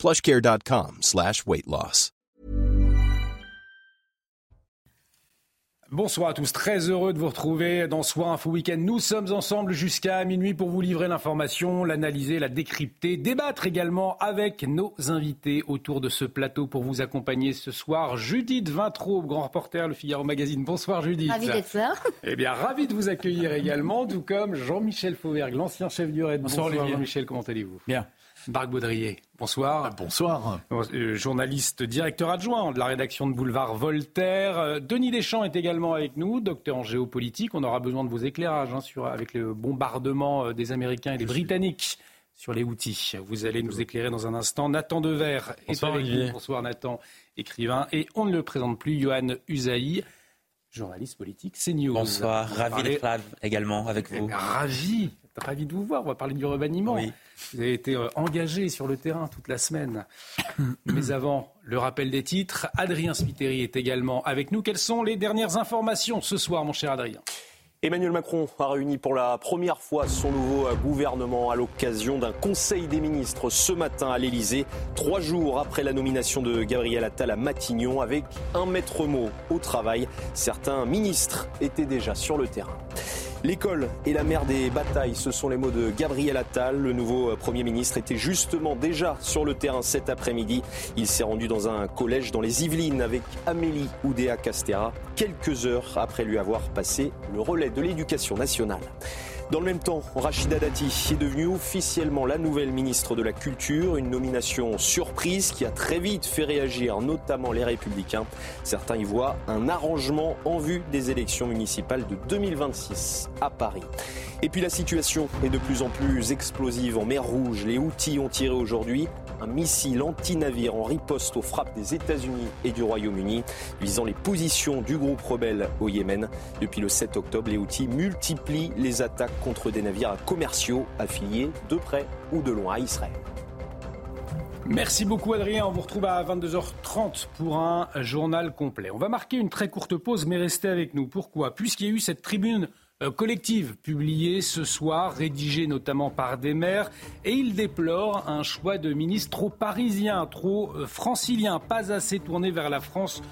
plushcare.com slash weight loss. Bonsoir à tous, très heureux de vous retrouver dans Soir Info Week-end. Nous sommes ensemble jusqu'à minuit pour vous livrer l'information, l'analyser, la décrypter, débattre également avec nos invités autour de ce plateau pour vous accompagner ce soir. Judith Vintraud, grand reporter, Le Figaro Magazine. Bonsoir Judith. Ravi d'être là. Eh bien, ravi de vous accueillir également, tout comme Jean-Michel Fauvergue, l'ancien chef du RAID. Bonsoir, Bonsoir. Jean-Michel, comment allez-vous? Bien. Marc Baudrier, bonsoir. Bonsoir. Euh, journaliste directeur adjoint de la rédaction de Boulevard Voltaire. Euh, Denis Deschamps est également avec nous, docteur en géopolitique. On aura besoin de vos éclairages hein, sur, avec le bombardement euh, des Américains et des Britanniques sur les outils. Vous allez nous éclairer dans un instant. Nathan Dever est Bonsoir, avec Olivier. nous. Bonsoir Nathan, écrivain. Et on ne le présente plus, Johan Usaï, journaliste politique CNews. Bonsoir, ravi d'être là également avec Eh vous. bien, Ravi, ravi de vous voir. On va parler du remaniement. Oui. Vous avez été euh, engagé sur le terrain toute la semaine. Mais avant, le rappel des titres. Adrien Spiteri est également avec nous. Quelles sont les dernières informations ce soir, mon cher Adrien? Emmanuel Macron a réuni pour la première fois son nouveau euh, gouvernement à l'occasion d'un conseil des ministres ce matin à l'Elysée, trois jours après la nomination de Gabriel Attal à Matignon, avec un maître mot au travail. Certains ministres étaient déjà sur le terrain. L'école est la mère des batailles, ce sont les mots de Gabriel Attal. Le nouveau euh, Premier ministre était justement déjà sur le terrain cet après-midi. Il s'est rendu dans un collège dans les Yvelines avec Amélie Oudéa Castera, quelques heures après lui avoir passé le relais de l'éducation nationale. Dans le même temps, Rachida Dati est devenue officiellement la nouvelle ministre de la Culture, une nomination surprise qui a très vite fait réagir notamment les républicains. Certains y voient un arrangement en vue des élections municipales de 2026 à Paris. Et puis la situation est de plus en plus explosive en mer Rouge. Les Houthis ont tiré aujourd'hui un missile anti-navire en riposte aux frappes des États-Unis et du Royaume-Uni, visant les positions du groupe rebelle au Yémen. Depuis le 7 octobre, les Houthis multiplient les attaques contre des navires commerciaux affiliés de près ou de loin à Israël. Merci beaucoup Adrien, on vous retrouve à 22h30 pour un journal complet. On va marquer une très courte pause mais restez avec nous. Pourquoi? Puisqu'il y a eu cette tribune collective publiée ce soir, rédigée notamment par des maires, et il déplore un choix de ministre trop parisien, trop euh, francilien, pas assez tourné vers la France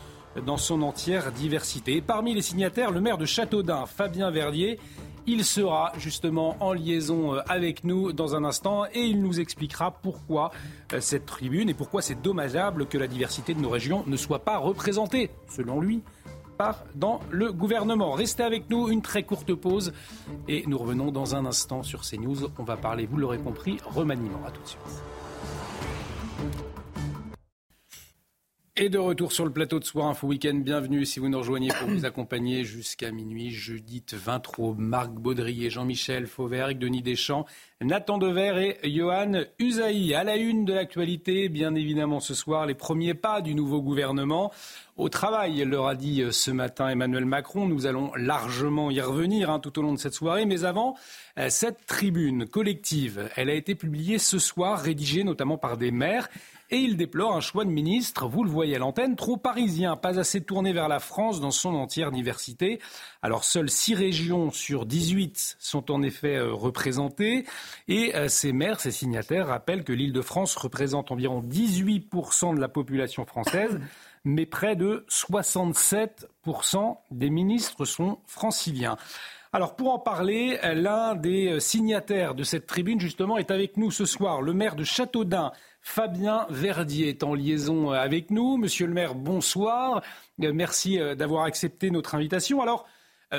dans son entière diversité. Et parmi les signataires, le maire de Châteaudun, Fabien Verdier, il sera justement en liaison euh, avec nous dans un instant et il nous expliquera pourquoi euh, cette tribune et pourquoi c'est dommageable que la diversité de nos régions ne soit pas représentée, selon lui, par dans le gouvernement. Restez avec nous, une très courte pause et nous revenons dans un instant sur CNews. On va parler, vous l'aurez compris, remaniement. À tout de suite. Et de retour sur le plateau de Soir Info Week-end, bienvenue si vous nous rejoignez pour vous accompagner jusqu'à minuit. Judith Vintraud, Marc Baudrier, Jean-Michel Fauvergue, Denis Deschamps, Nathan Dever et Johan Usaï. À la une de l'actualité, bien évidemment ce soir, les premiers pas du nouveau gouvernement. Au travail, leur a dit ce matin Emmanuel Macron. Nous allons largement y revenir hein, tout au long de cette soirée. Mais avant, euh, cette tribune collective, elle a été publiée ce soir, rédigée notamment par des maires. Et il déplore un choix de ministre, vous le voyez à l'antenne, trop parisien, pas assez tourné vers la France dans son entière diversité. Alors seules 6 régions sur 18 sont en effet euh, représentées. Et euh, ces maires, ces signataires rappellent que l'île de France représente environ 18% de la population française, mais près de 67% des ministres sont franciliens. Alors pour en parler, euh, l'un des euh, signataires de cette tribune justement est avec nous ce soir, le maire de Châteaudun. Fabien Verdier est en liaison euh, avec nous. Monsieur le maire, bonsoir. Euh, Merci euh, d'avoir accepté notre invitation. Alors,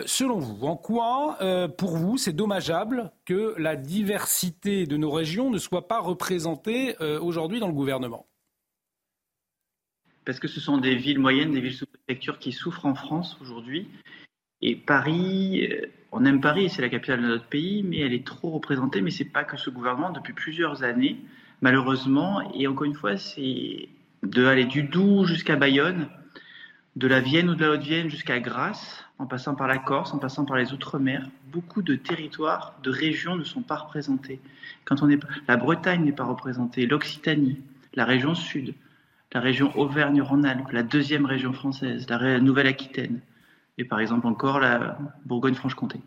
selon vous, en quoi, pour vous, c'est dommageable que la diversité de nos régions ne soit pas représentée aujourd'hui dans le gouvernement? Parce que ce sont des villes moyennes, des villes sous préfecture qui souffrent en France aujourd'hui. Et Paris, on aime Paris, c'est la capitale de notre pays, mais elle est trop représentée. Mais c'est pas que ce gouvernement depuis plusieurs années, malheureusement. Et encore une fois, c'est de aller du Doubs jusqu'à Bayonne, de la Vienne ou de la Haute-Vienne jusqu'à Grasse, en passant par la Corse, en passant par les Outre-mer, beaucoup de territoires, de régions ne sont pas représentés. Quand on est, la Bretagne n'est pas représentée, l'Occitanie, la région Sud, la région Auvergne-Rhône-Alpes, la deuxième région française, la Nouvelle-Aquitaine, et par exemple encore la Bourgogne-Franche-Comté.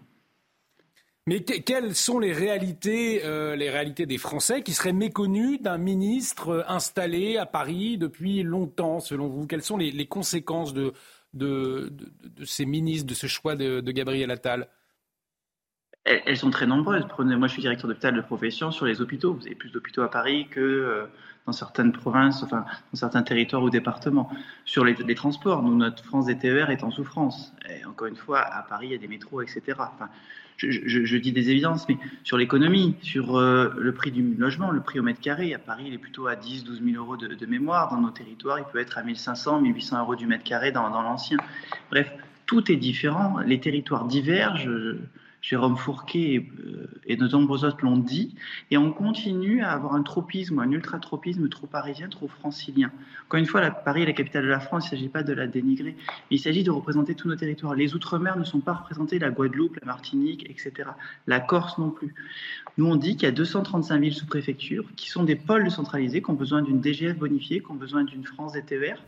Mais quelles sont les réalités, euh, les réalités des Français qui seraient méconnus d'un ministre euh, installé à Paris depuis longtemps, selon vous? Quelles sont les, conséquences de, ces ministres, de ce choix de, Gabriel Attal? Elles, sont très nombreuses. moi, je suis directeur d'hôpital de profession sur les hôpitaux. Vous avez plus d'hôpitaux à Paris que euh, dans certaines provinces, enfin, dans certains territoires ou départements. Sur les, transports, notre France des TER est en souffrance. Encore une fois, à Paris, il y a des métros, etc. je, dis des évidences, mais sur l'économie, sur euh, le prix du logement, le prix au mètre carré, à Paris, il est plutôt à 10, 12 000 euros de, mémoire. Dans nos territoires, il peut être à 1500, 1800 euros du mètre carré dans, dans l'ancien. Bref, tout est différent. Les territoires divergent. Jérôme Fourquet euh, et, de nombreux autres l'ont dit, et on continue à avoir un tropisme, un ultra-tropisme trop parisien, trop francilien. Encore une fois, Paris est la capitale de la France, il ne s'agit pas de la dénigrer, il s'agit de représenter tous nos territoires. Les Outre-mer ne sont pas représentés, la Guadeloupe, la Martinique, etc. La Corse non plus. Nous, on dit qu'il y a 235 villes sous préfecture qui sont des pôles centralisés, qui ont besoin d'une DGF bonifiée, qui ont besoin d'une France des TER,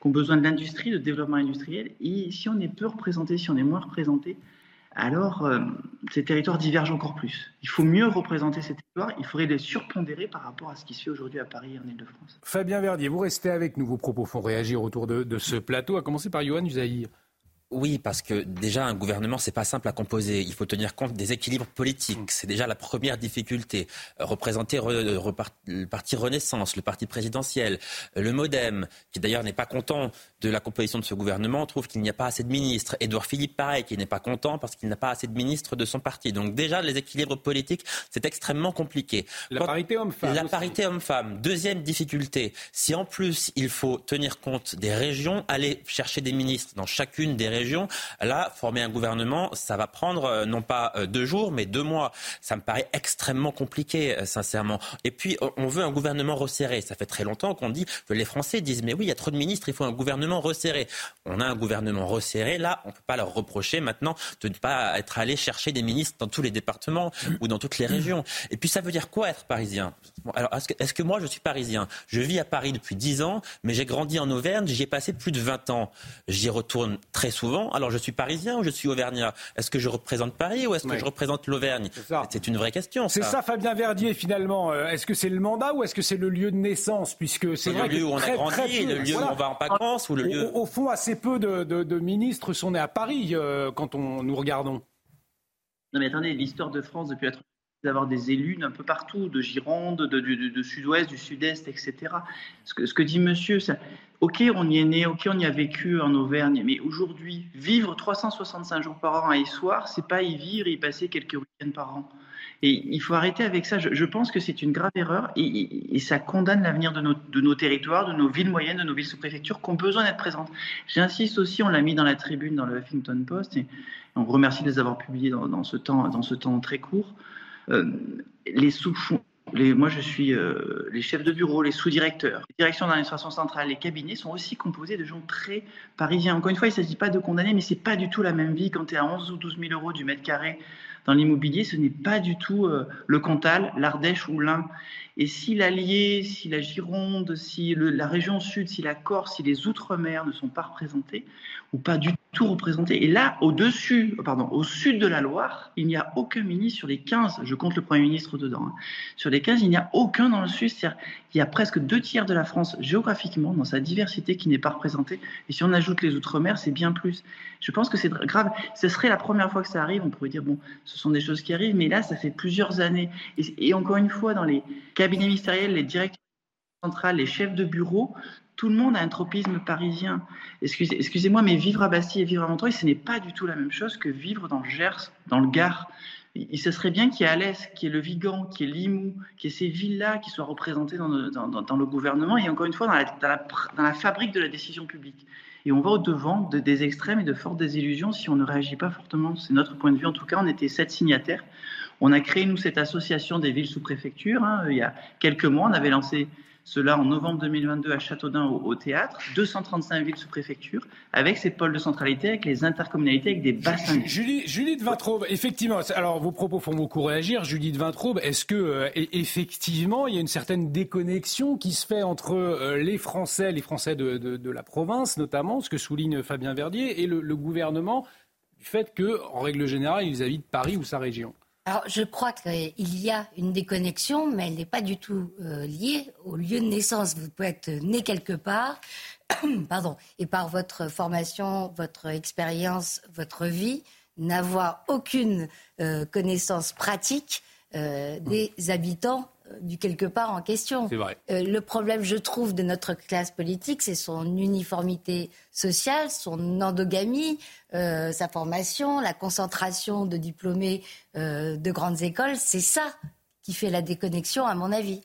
qui ont besoin de l'industrie, de développement industriel. Et si on est peu représenté, si on est moins représenté, alors euh, ces territoires divergent encore plus. Il faut mieux représenter ces territoires, il faudrait les surpondérer par rapport à ce qui se fait aujourd'hui à Paris et en Ile-de-France. Fabien Verdier, vous restez avec nous, vos propos font réagir autour de, ce plateau, à commencer par Johan Usaïr. Oui, parce que déjà un gouvernement c'est pas simple à composer. Il faut tenir compte des équilibres politiques. C'est déjà la première difficulté. Euh, représenter le parti Renaissance, le parti présidentiel, euh, le MoDem, qui d'ailleurs n'est pas content de la composition de ce gouvernement, trouve qu'il n'y a pas assez de ministres. Édouard Philippe pareil, qui n'est pas content parce qu'il n'a pas assez de ministres de son parti. Donc déjà les équilibres politiques c'est extrêmement compliqué. La parité homme-femme. La parité homme-femme. Deuxième difficulté, si en plus il faut tenir compte des régions, aller chercher des ministres dans chacune des régions Là, former un gouvernement, ça va prendre euh, non pas euh, deux jours, mais deux mois. Ça me paraît extrêmement compliqué, euh, sincèrement. Et puis, on veut un gouvernement resserré. Ça fait très longtemps qu'on dit que les Français disent, mais oui, il y a trop de ministres, il faut un gouvernement resserré. On a un gouvernement resserré. Là, on ne peut pas leur reprocher maintenant de ne pas être allé chercher des ministres dans tous les départements ou dans toutes les régions. Et puis, ça veut dire quoi être parisien? Alors, est-ce que, moi, je suis parisien? Je vis à Paris depuis dix ans, mais j'ai grandi en Auvergne, j'y ai passé plus de 20 ans. J'y retourne très souvent alors je suis parisien ou je suis auvergnat? Est-ce que je représente Paris ou est-ce que je représente l'Auvergne? C'est une vraie question. C'est ça, Fabien Verdier, finalement. Euh, est-ce que c'est le mandat ou est-ce que c'est le lieu de naissance? Puisque c'est le lieu où on a grandi, le lieu où on va en vacances ou le lieu. Au, fond, assez peu de, ministres sont nés à Paris euh, quand on nous regardons. Non mais attendez, l'histoire de France depuis la d'avoir des élus un peu partout, de Gironde, de, sud-ouest, du sud-est, etc. Ce que, ce que dit monsieur, ça, ok, on y est né, ok, on y a vécu en Auvergne, mais aujourd'hui, vivre 365 jours par an à Issoire, c'est pas y vivre et y passer quelques week-ends par an. Et il faut arrêter avec ça. Je, pense que c'est une grave erreur et, ça condamne l'avenir de nos, de nos, territoires, de nos villes moyennes, de nos villes sous-préfectures qui ont besoin d'être présentes. J'insiste aussi, on l'a mis dans la tribune dans le Huffington Post et on remercie de les avoir publiés dans ce, temps, dans ce temps très court. Euh, les sous les, moi, je suis euh, les chefs de bureau, les sous-directeurs, les directions d'administration centrale, les cabinets sont aussi composés de gens très parisiens. Encore une fois, il ne s'agit pas de condamner, mais c'est pas du tout la même vie quand tu es à 11 ou 12 000 euros du mètre carré dans l'immobilier. Ce n'est pas du tout euh, le Cantal, l'Ardèche ou l'Ain. Et si l'Allier, si la Gironde, si la région sud, si la Corse, si les Outre-mer ne sont pas représentés, ou pas du tout représentés. Et là, au-dessus, pardon, au sud de la Loire, il n'y a aucun ministre sur les 15, je compte le Premier ministre dedans, hein. sur les 15, il n'y a aucun dans le sud. C'est-à-dire il y a presque deux tiers de la France géographiquement, dans sa diversité, qui n'est pas représentée. Et si on ajoute les Outre-mer, c'est bien plus. Je pense que c'est grave. Ce serait la première fois que ça arrive. On pourrait dire, bon, ce sont des choses qui arrivent, mais là, ça fait plusieurs années. Et, encore une fois, dans les ministériels, les directeurs centrales, les chefs de bureau, tout le monde a un tropisme parisien. Excusez-moi, mais vivre à Bastille et vivre à Montreuil, ce n'est pas du tout la même chose que vivre dans le Gers, dans le Gard. Il, ce serait bien qu'il y ait Alès, qu'il y ait le Vigan, qu'il y ait Limoux, qu'il y ait ces villes-là qui soient représentées dans le, gouvernement et encore une fois dans la, fabrique de la décision publique. Et on va au-devant de, des extrêmes et de fortes désillusions si on ne réagit pas fortement. C'est notre point de vue. En tout cas, on était sept signataires. On a créé, nous, cette association des villes sous préfecture. Hein. Il y a quelques mois, on avait lancé cela en novembre 2022 à Châteaudun au, théâtre, 235 villes sous préfecture, avec ces pôles de centralité, avec les intercommunalités, avec des bassins. Julie, Julie de Vintraube, effectivement, alors vos propos font beaucoup réagir. Julie de Vintraube, est-ce que euh, effectivement il y a une certaine déconnexion qui se fait entre euh, les Français, les Français de, la province notamment, ce que souligne Fabien Verdier, et le, le gouvernement du fait que, en règle générale, ils habitent Paris ou sa région? Alors, je crois qu'il y a une déconnexion, mais elle n'est pas du tout euh, liée au lieu de naissance. Vous pouvez être né quelque part, pardon, et par votre formation, votre expérience, votre vie, n'avoir aucune euh, connaissance pratique euh, des habitants du quelque part en question. Vrai. Euh, le problème, je trouve, de notre classe politique, c'est son uniformité sociale, son endogamie, euh, sa formation, la concentration de diplômés euh, de grandes écoles. C'est ça qui fait la déconnexion, à mon avis.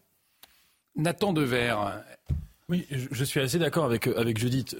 Nathan Dever. Oui, je suis assez d'accord avec, avec Judith.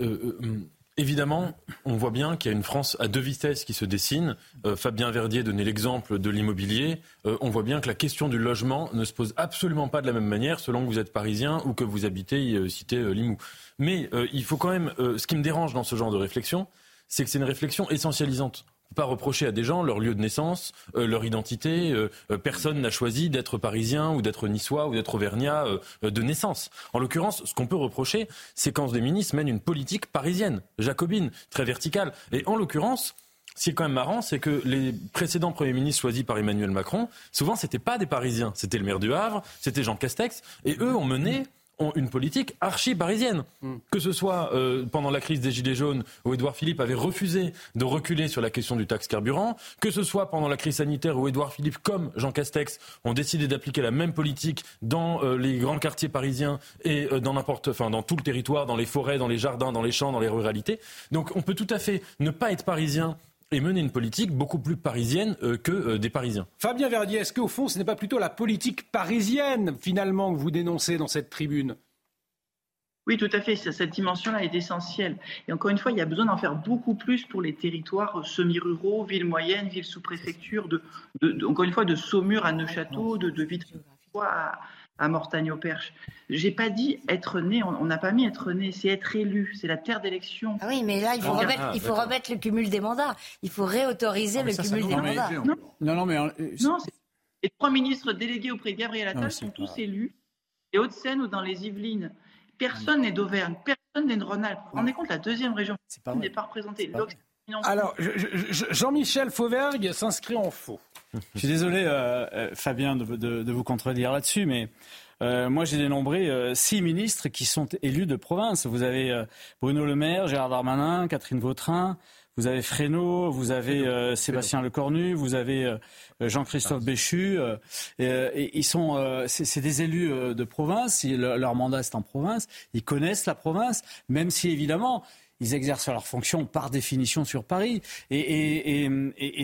Évidemment, on voit bien qu'il y a une France à deux vitesses qui se dessine. Euh, Fabien Verdier donnait l'exemple de l'immobilier. Euh, on voit bien que la question du logement ne se pose absolument pas de la même manière selon que vous êtes parisien ou que vous habitez euh, cité Limoux. Mais il faut quand même. ce qui me dérange dans ce genre de réflexion, c'est que c'est une réflexion essentialisante pas reprocher à des gens leur lieu de naissance, euh, leur identité. Euh, euh, personne n'a choisi d'être parisien ou d'être niçois ou d'être auvergnat de naissance. En l'occurrence, ce qu'on peut reprocher, c'est quand des ministres mènent une politique parisienne, jacobine, très verticale. Et en l'occurrence, ce qui est quand même marrant, c'est que les précédents premiers ministres choisis par Emmanuel Macron, souvent, c'était pas des Parisiens. C'était le maire du Havre, c'était Jean Castex, et eux ont mené ont une politique archi-parisienne. Hmm. Que ce soit euh, pendant la crise des Gilets jaunes, où Édouard Philippe avait refusé de reculer sur la question du taxe carburant, que ce soit pendant la crise sanitaire, où Édouard Philippe, comme Jean Castex, ont décidé d'appliquer la même politique dans euh, les grands quartiers parisiens et euh, dans n'importe, enfin dans tout le territoire, dans les forêts, dans les jardins, dans les champs, dans les ruralités. Donc on peut tout à fait ne pas être parisien et mener une politique beaucoup plus parisienne euh, que euh, des Parisiens. Fabien Verdier, est-ce qu'au fond, ce n'est pas plutôt la politique parisienne, finalement, que vous dénoncez dans cette tribune? Oui, tout à fait. Cette dimension-là est essentielle. Et encore une fois, il y a besoin d'en faire beaucoup plus pour les territoires semi-ruraux, villes moyennes, villes sous-préfectures, de, encore une fois, de Saumur à Neuchâteau, de, de Vitry à, à Mortagne-au-Perche. J'ai pas dit être né, on n'a pas mis être né, c'est être élu, c'est la terre d'élection. Ah oui, mais là, il faut, remettre, il faut remettre le cumul des mandats. Il faut réautoriser ah, le cumul des mandats. Non, non, mais. Euh, non, les trois ministres délégués auprès de Gabriel Attal sont tous élus. Les Hauts-de-Seine ou dans les Yvelines. Personne n'est d'Auvergne, personne n'est de Rhône-Alpes. Vous vous rendez compte, la deuxième région n'est pas représentée. Alors, Jean-Michel Fauvergue s'inscrit en faux. Je suis désolé, euh, euh, Fabien, de, vous contredire là-dessus, mais euh, moi j'ai dénombré six ministres qui sont élus de province. Vous avez Bruno Le Maire, Gérard Darmanin, Catherine Vautrin, vous avez Fresneau, vous avez Sébastien Lecornu, vous avez Jean-Christophe. Béchu. et ils sont, c'est des élus de province. leur mandat c'est en province. Ils connaissent la province, même si évidemment ils exercent leur fonction par définition sur Paris. Et,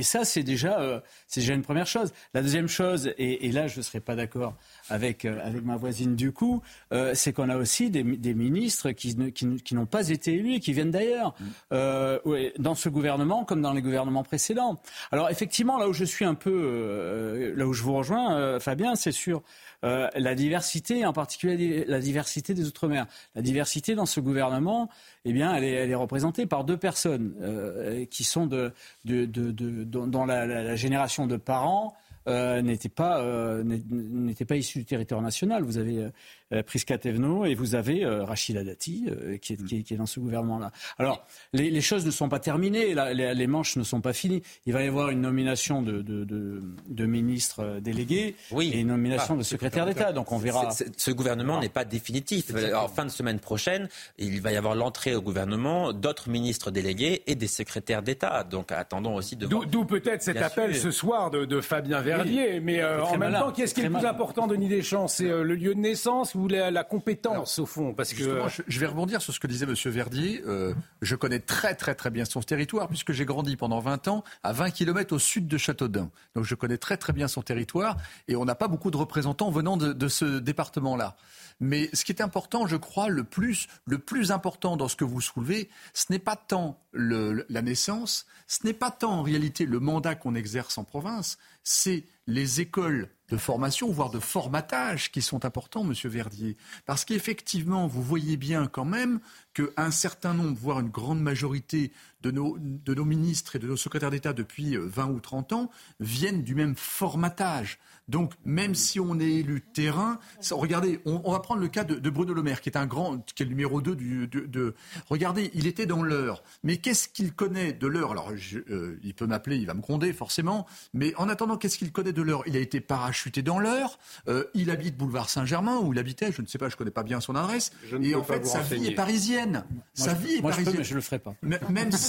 ça, c'est déjà, euh, c'est déjà une première chose. La deuxième chose, et, là, je ne serais pas d'accord avec, euh, avec ma voisine du coup, euh, c'est qu'on a aussi des, ministres qui, qui, n'ont pas été élus et qui viennent d'ailleurs, mm. dans ce gouvernement comme dans les gouvernements précédents. Alors effectivement, là où je suis un peu, là où je vous rejoins, Fabien, c'est sur euh, la diversité, en particulier la diversité des Outre-mer. La diversité dans ce gouvernement, eh bien, elle est, représentée par deux personnes euh, qui sont de, dans la, génération de parents euh, n'était pas euh, n'était pas issu du territoire national. Vous avez euh, euh Prisca Tevno et vous avez Rachida Dati qui est, qui, est, dans ce gouvernement-là. Alors les, les, choses ne sont pas terminées, les, les, manches ne sont pas finies. Il va y avoir une nomination de, de, de, de ministres délégués oui. et une nomination de secrétaire d'État. Donc on verra. ce gouvernement ah. n'est pas définitif. En fin de semaine prochaine, il va y avoir l'entrée au gouvernement d'autres ministres délégués et des secrétaires d'État. Donc attendons aussi de. D'où peut-être cet appel ce soir de, de Fabien Verdier mais euh, en même temps, qu'est-ce qui est le plus important, Denis Deschamps? C'est euh, le lieu de naissance ou la, compétence, au fond Parce que... je, vais rebondir sur ce que disait M. Verdier. Euh, je connais très, très, très bien son territoire, puisque j'ai grandi pendant 20 ans à 20 km au sud de Châteaudun. Donc je connais très, très bien son territoire, et on n'a pas beaucoup de représentants venant de, ce département-là. Mais ce qui est important, je crois, le plus, le plus important dans ce que vous soulevez, ce n'est pas tant la naissance, ce n'est pas tant en réalité le mandat qu'on exerce en province, c'est les écoles de formation, voire de formatage qui sont importants, Monsieur Verdier. Parce qu'effectivement, vous voyez bien quand même qu'un certain nombre, voire une grande majorité de nos, de nos ministres et de nos secrétaires d'État depuis 20 ou 30 ans viennent du même formatage. Donc, même si on est élu de terrain, regardez, on, va prendre le cas de, Bruno Le Maire, qui est un grand, qui est le numéro 2 du, de, regardez, il était dans l'heure. Mais qu'est-ce qu'il connaît de l'heure? Alors, euh, il peut m'appeler, il va me gronder, forcément. Mais en attendant, qu'est-ce qu'il connaît de l'heure? Il a été parachuté dans l'heure. Euh, il habite boulevard Saint-Germain, où il habitait, je ne sais pas, je ne connais pas bien son adresse. et en fait, sa vie est parisienne. sa vie est parisienne. Je mais je le ferai pas. Même si,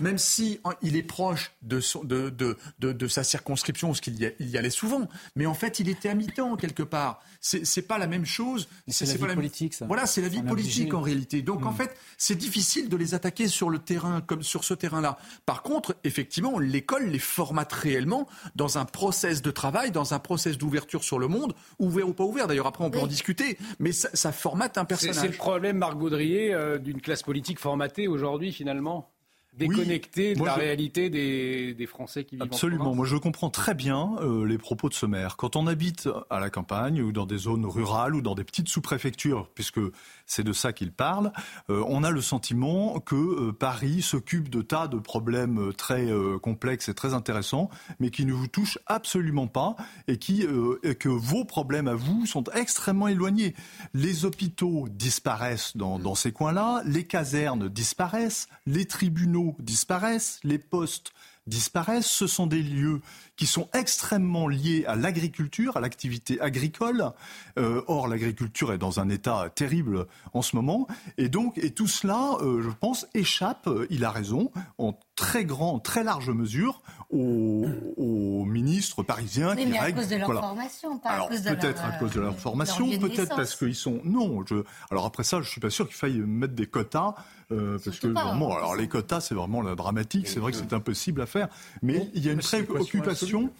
même si il est proche de, de, de, de, sa circonscription, parce qu'il y, y allait souvent mais en fait, il était à mi-temps quelque part. C'est pas la même chose. C'est la vie politique, ça. Voilà, c'est la vie politique en réalité. Donc en hmm. fait, c'est difficile de les attaquer sur le terrain comme sur ce terrain-là. Par contre, effectivement, l'école les formate réellement dans un process de travail, dans un process d'ouverture sur le monde, ouvert ou pas ouvert. D'ailleurs, après, on peut en discuter, mais ça, formate un personnage. C'est le problème, Marc Gaudrier, euh, d'une classe politique formatée aujourd'hui, finalement? Déconnecté de la réalité des, Français qui vivent Absolument. moi, je comprends très bien euh, les propos de ce maire. Quand on habite à la campagne ou dans des zones rurales ou dans des petites sous-préfectures, puisque c'est de ça qu'il parle, euh, on a le sentiment que euh, Paris s'occupe de tas de problèmes très complexes et très intéressants, mais qui ne vous touchent absolument pas et, qui, et que vos problèmes à vous sont extrêmement éloignés. Les hôpitaux disparaissent dans, dans ces coins-là, les casernes disparaissent, les tribunaux disparaissent, les postes disparaissent. Ce sont des lieux qui sont extrêmement liés à l'agriculture, à l'activité agricole. Euh, or, l'agriculture est dans un état terrible en ce moment. Et donc, et tout cela, euh, je pense, échappe, euh, il a raison, en très grand, très large mesure aux, aux ministres parisiens qui mais à cause de leur formation, pas alors, peut-être à cause de leur formation, peut-être parce qu'ils sont. Non, je... alors après ça, je suis pas sûr qu'il faille mettre des quotas. Parce que vraiment, alors les quotas, c'est vraiment la dramatique. C'est vrai que c'est impossible à faire, mais il y a une préoccupation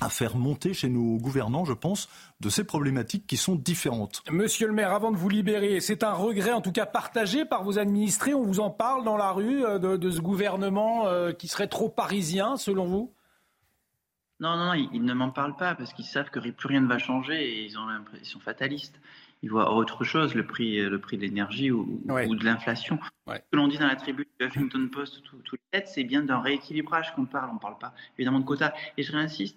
à faire monter chez nos gouvernants, je pense, de ces problématiques qui sont différentes. Monsieur le maire, avant de vous libérer, c'est un regret en tout cas partagé par vos administrés. On vous en parle dans la rue euh, de, ce gouvernement euh, qui serait trop parisien, selon vous? Non, non, non, ils, ne m'en parlent pas parce qu'ils savent que plus rien ne va changer et ils ont l'impression fataliste ils voient autre chose, le prix, le prix de l'énergie ou, de l'inflation. Ce que l'on dit dans la tribune du Huffington Post tous les c'est bien d'un rééquilibrage qu'on parle. On ne parle pas évidemment de quotas. Et je réinsiste,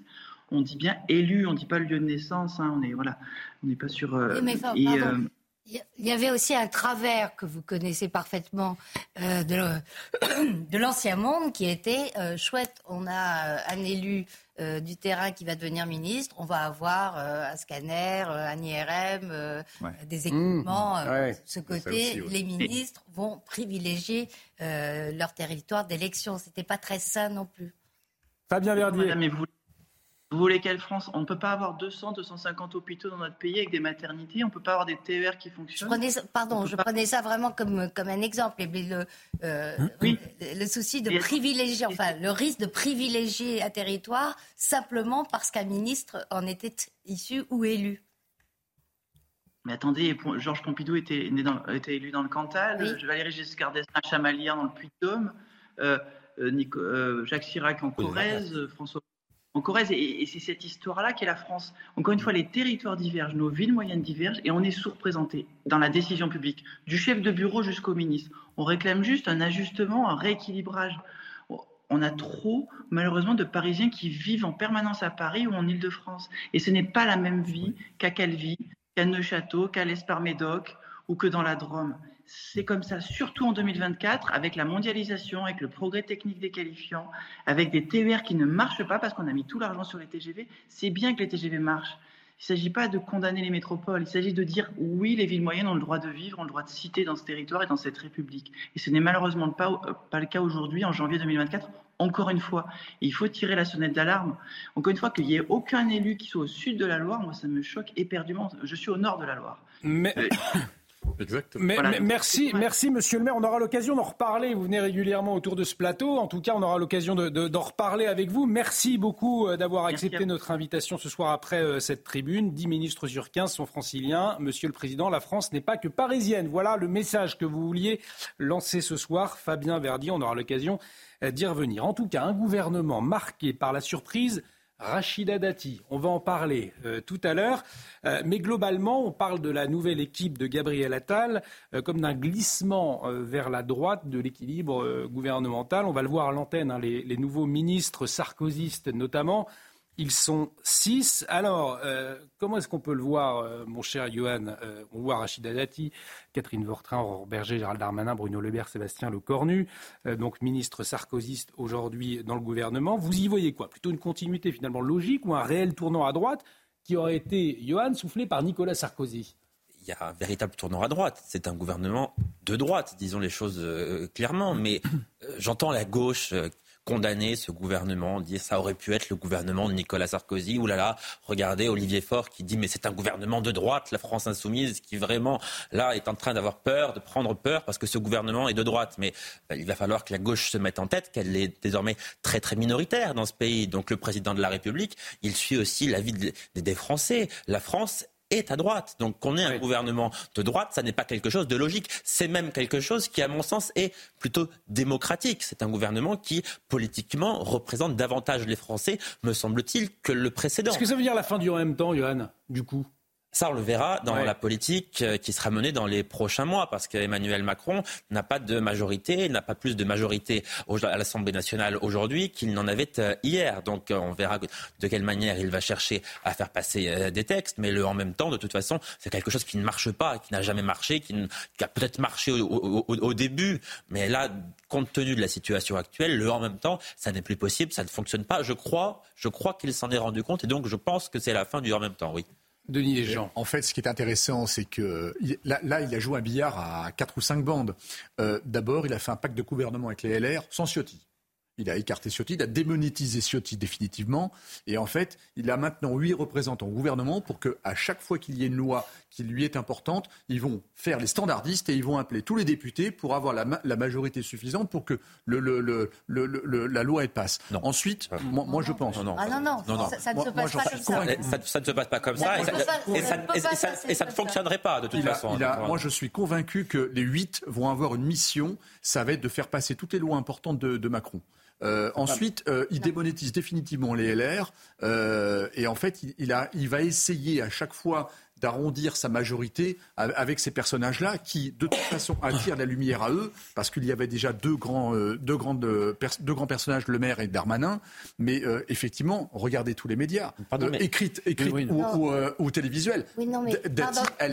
on dit bien élu, on ne dit pas le lieu de naissance. Hein, on est voilà, on n'est pas sur. Euh, euh, il y avait aussi un travers que vous connaissez parfaitement euh, de l'ancien monde qui était chouette. On a un élu euh, du terrain qui va devenir ministre, on va avoir euh, un scanner, euh, un IRM, des équipements. Mmh. ce côté, les ministres vont privilégier leur territoire d'élection. C'était pas très sain non plus. Fabien Verdier. Vous voulez quelle France On ne peut pas avoir 200, 250 hôpitaux dans notre pays avec des maternités. On ne peut pas avoir des TER qui fonctionnent. Je prenais, pardon, je prenais ça vraiment comme, comme un exemple. Le, euh, hein le souci de privilégier, enfin, le risque de privilégier un territoire simplement parce qu'un ministre en était issu ou élu. Mais attendez, Georges Pompidou était, était élu dans le Cantal, Valéry Giscard d'Estaing à Chamalières dans le Puy-de-Dôme, euh, euh, Jacques Chirac en Corrèze, François en Corrèze. Et, c'est cette histoire-là qu'est la France. Encore une fois, les territoires divergent, nos villes moyennes divergent, et on est sous-représenté dans la décision publique, du chef de bureau jusqu'au ministre. On réclame juste un ajustement, un rééquilibrage. On a trop, malheureusement, de Parisiens qui vivent en permanence à Paris ou en Ile-de-France. Et ce n'est pas la même vie qu'à Calvi, qu'à Neuchâteau, qu'à l'Esparmédoc ou que dans la Drôme c'est comme ça, surtout en 2024, avec la mondialisation, avec le progrès technique des qualifiants, avec des TER qui ne marchent pas parce qu'on a mis tout l'argent sur les TGV. C'est bien que les TGV marchent. Il ne s'agit pas de condamner les métropoles, il s'agit de dire oui, les villes moyennes ont le droit de vivre, ont le droit de citer dans ce territoire et dans cette République. Et ce n'est malheureusement pas, euh, pas le cas aujourd'hui, en janvier 2024. Encore une fois, il faut tirer la sonnette d'alarme. Encore une fois, qu'il n'y ait aucun élu qui soit au sud de la Loire, moi ça me choque éperdument. Je suis au nord de la Loire. Mais... Exactement. Mais, merci, merci, monsieur le maire. On aura l'occasion d'en reparler. Vous venez régulièrement autour de ce plateau. En tout cas, on aura l'occasion d'en de, reparler avec vous. Merci beaucoup euh, d'avoir accepté notre invitation ce soir après euh, cette tribune. 10 ministres sur 15 sont franciliens. Monsieur le Président, la France n'est pas que parisienne. Voilà le message que vous vouliez lancer ce soir. Fabien Verdi, on aura l'occasion euh, d'y revenir. En tout cas, un gouvernement marqué par la surprise Rachida Dati. On va en parler euh, tout à l'heure. Euh, mais globalement, on parle de la nouvelle équipe de Gabriel Attal euh, comme d'un glissement vers la droite de l'équilibre gouvernemental. On va le voir à l'antenne, hein, les, les, nouveaux ministres sarkozystes notamment ils sont six. Alors, euh, comment est-ce qu'on peut le voir, euh, mon cher Johan euh, On voit Rachida Dati, Catherine Vortrain, Aurore Berger, Gérald Darmanin, Bruno Le Maire, Sébastien Lecornu, donc ministre sarkozyste aujourd'hui dans le gouvernement. Vous y voyez quoi? Plutôt une continuité finalement logique ou un réel tournant à droite qui aurait été, Johan, soufflé par Nicolas Sarkozy? Il y a un véritable tournant à droite. C'est un gouvernement de droite, disons les choses clairement. Mais j'entends la gauche condamner ce gouvernement, dire ça aurait pu être le gouvernement de Nicolas Sarkozy. Ou là là, regardez Olivier Faure qui dit mais c'est un gouvernement de droite, la France insoumise, qui vraiment là est en train d'avoir peur, de prendre peur parce que ce gouvernement est de droite. Mais ben, il va falloir que la gauche se mette en tête qu'elle est désormais très très minoritaire dans ce pays. Donc le président de la République, il suit aussi l'avis des Français. La France est à droite. Donc qu'on ait un gouvernement de droite, ça n'est pas quelque chose de logique. C'est même quelque chose qui, à mon sens, est plutôt démocratique. C'est un gouvernement qui, politiquement, représente davantage les Français, me semble-t-il, que le précédent. Est-ce que ça veut dire la fin du en même temps, Johan, du coup? Ça, on le verra dans la politique euh, qui sera menée dans les prochains mois, parce qu'Emmanuel Macron n'a pas de majorité, n'a pas plus de majorité à l'Assemblée nationale aujourd'hui qu'il n'en avait euh, hier. Donc, euh, on verra de quelle manière il va chercher à faire passer des textes, mais le en même temps, de toute façon, c'est quelque chose qui ne marche pas, qui n'a jamais marché, qui, a peut-être marché au, début, mais là, compte tenu de la situation actuelle, le en même temps, ça n'est plus possible, ça ne fonctionne pas. Je crois, je crois qu'il s'en est rendu compte, et donc je pense que c'est la fin du en même temps, oui. Denis Jean. En fait, ce qui est intéressant, c'est que là, il a joué un billard à quatre ou cinq bandes. Euh, d'abord, il a fait un pacte de gouvernement avec les LR sans Ciotti. Il a écarté Ciotti, il a démonétisé Ciotti définitivement. Et en fait, il a maintenant huit représentants au gouvernement pour qu'à chaque fois qu'il y ait une loi qui lui est importante, ils vont faire les standardistes et ils vont appeler tous les députés pour avoir la, majorité suffisante pour que le, la loi elle passe. Ensuite, moi, je pense. Non, non, non, non, Ça, ne se passe pas comme ça. Ça, ne se passe pas comme ça. Et ça ne fonctionnerait pas de toute façon. moi, je suis convaincu que les huit vont avoir une mission. Ça va être de faire passer toutes les lois importantes de Macron. Euh, ensuite, euh, il démonétise définitivement les LR euh, et en fait, il, a, il va essayer à chaque fois d'arrondir sa majorité avec ces personnages-là qui, de toute façon, attirent la lumière à eux, parce qu'il y avait déjà deux grands, deux grandes, deux grands personnages, Le Maire et Darmanin. Mais effectivement, regardez tous les médias, écrites, écrites ou, ou. Oui, non, mais,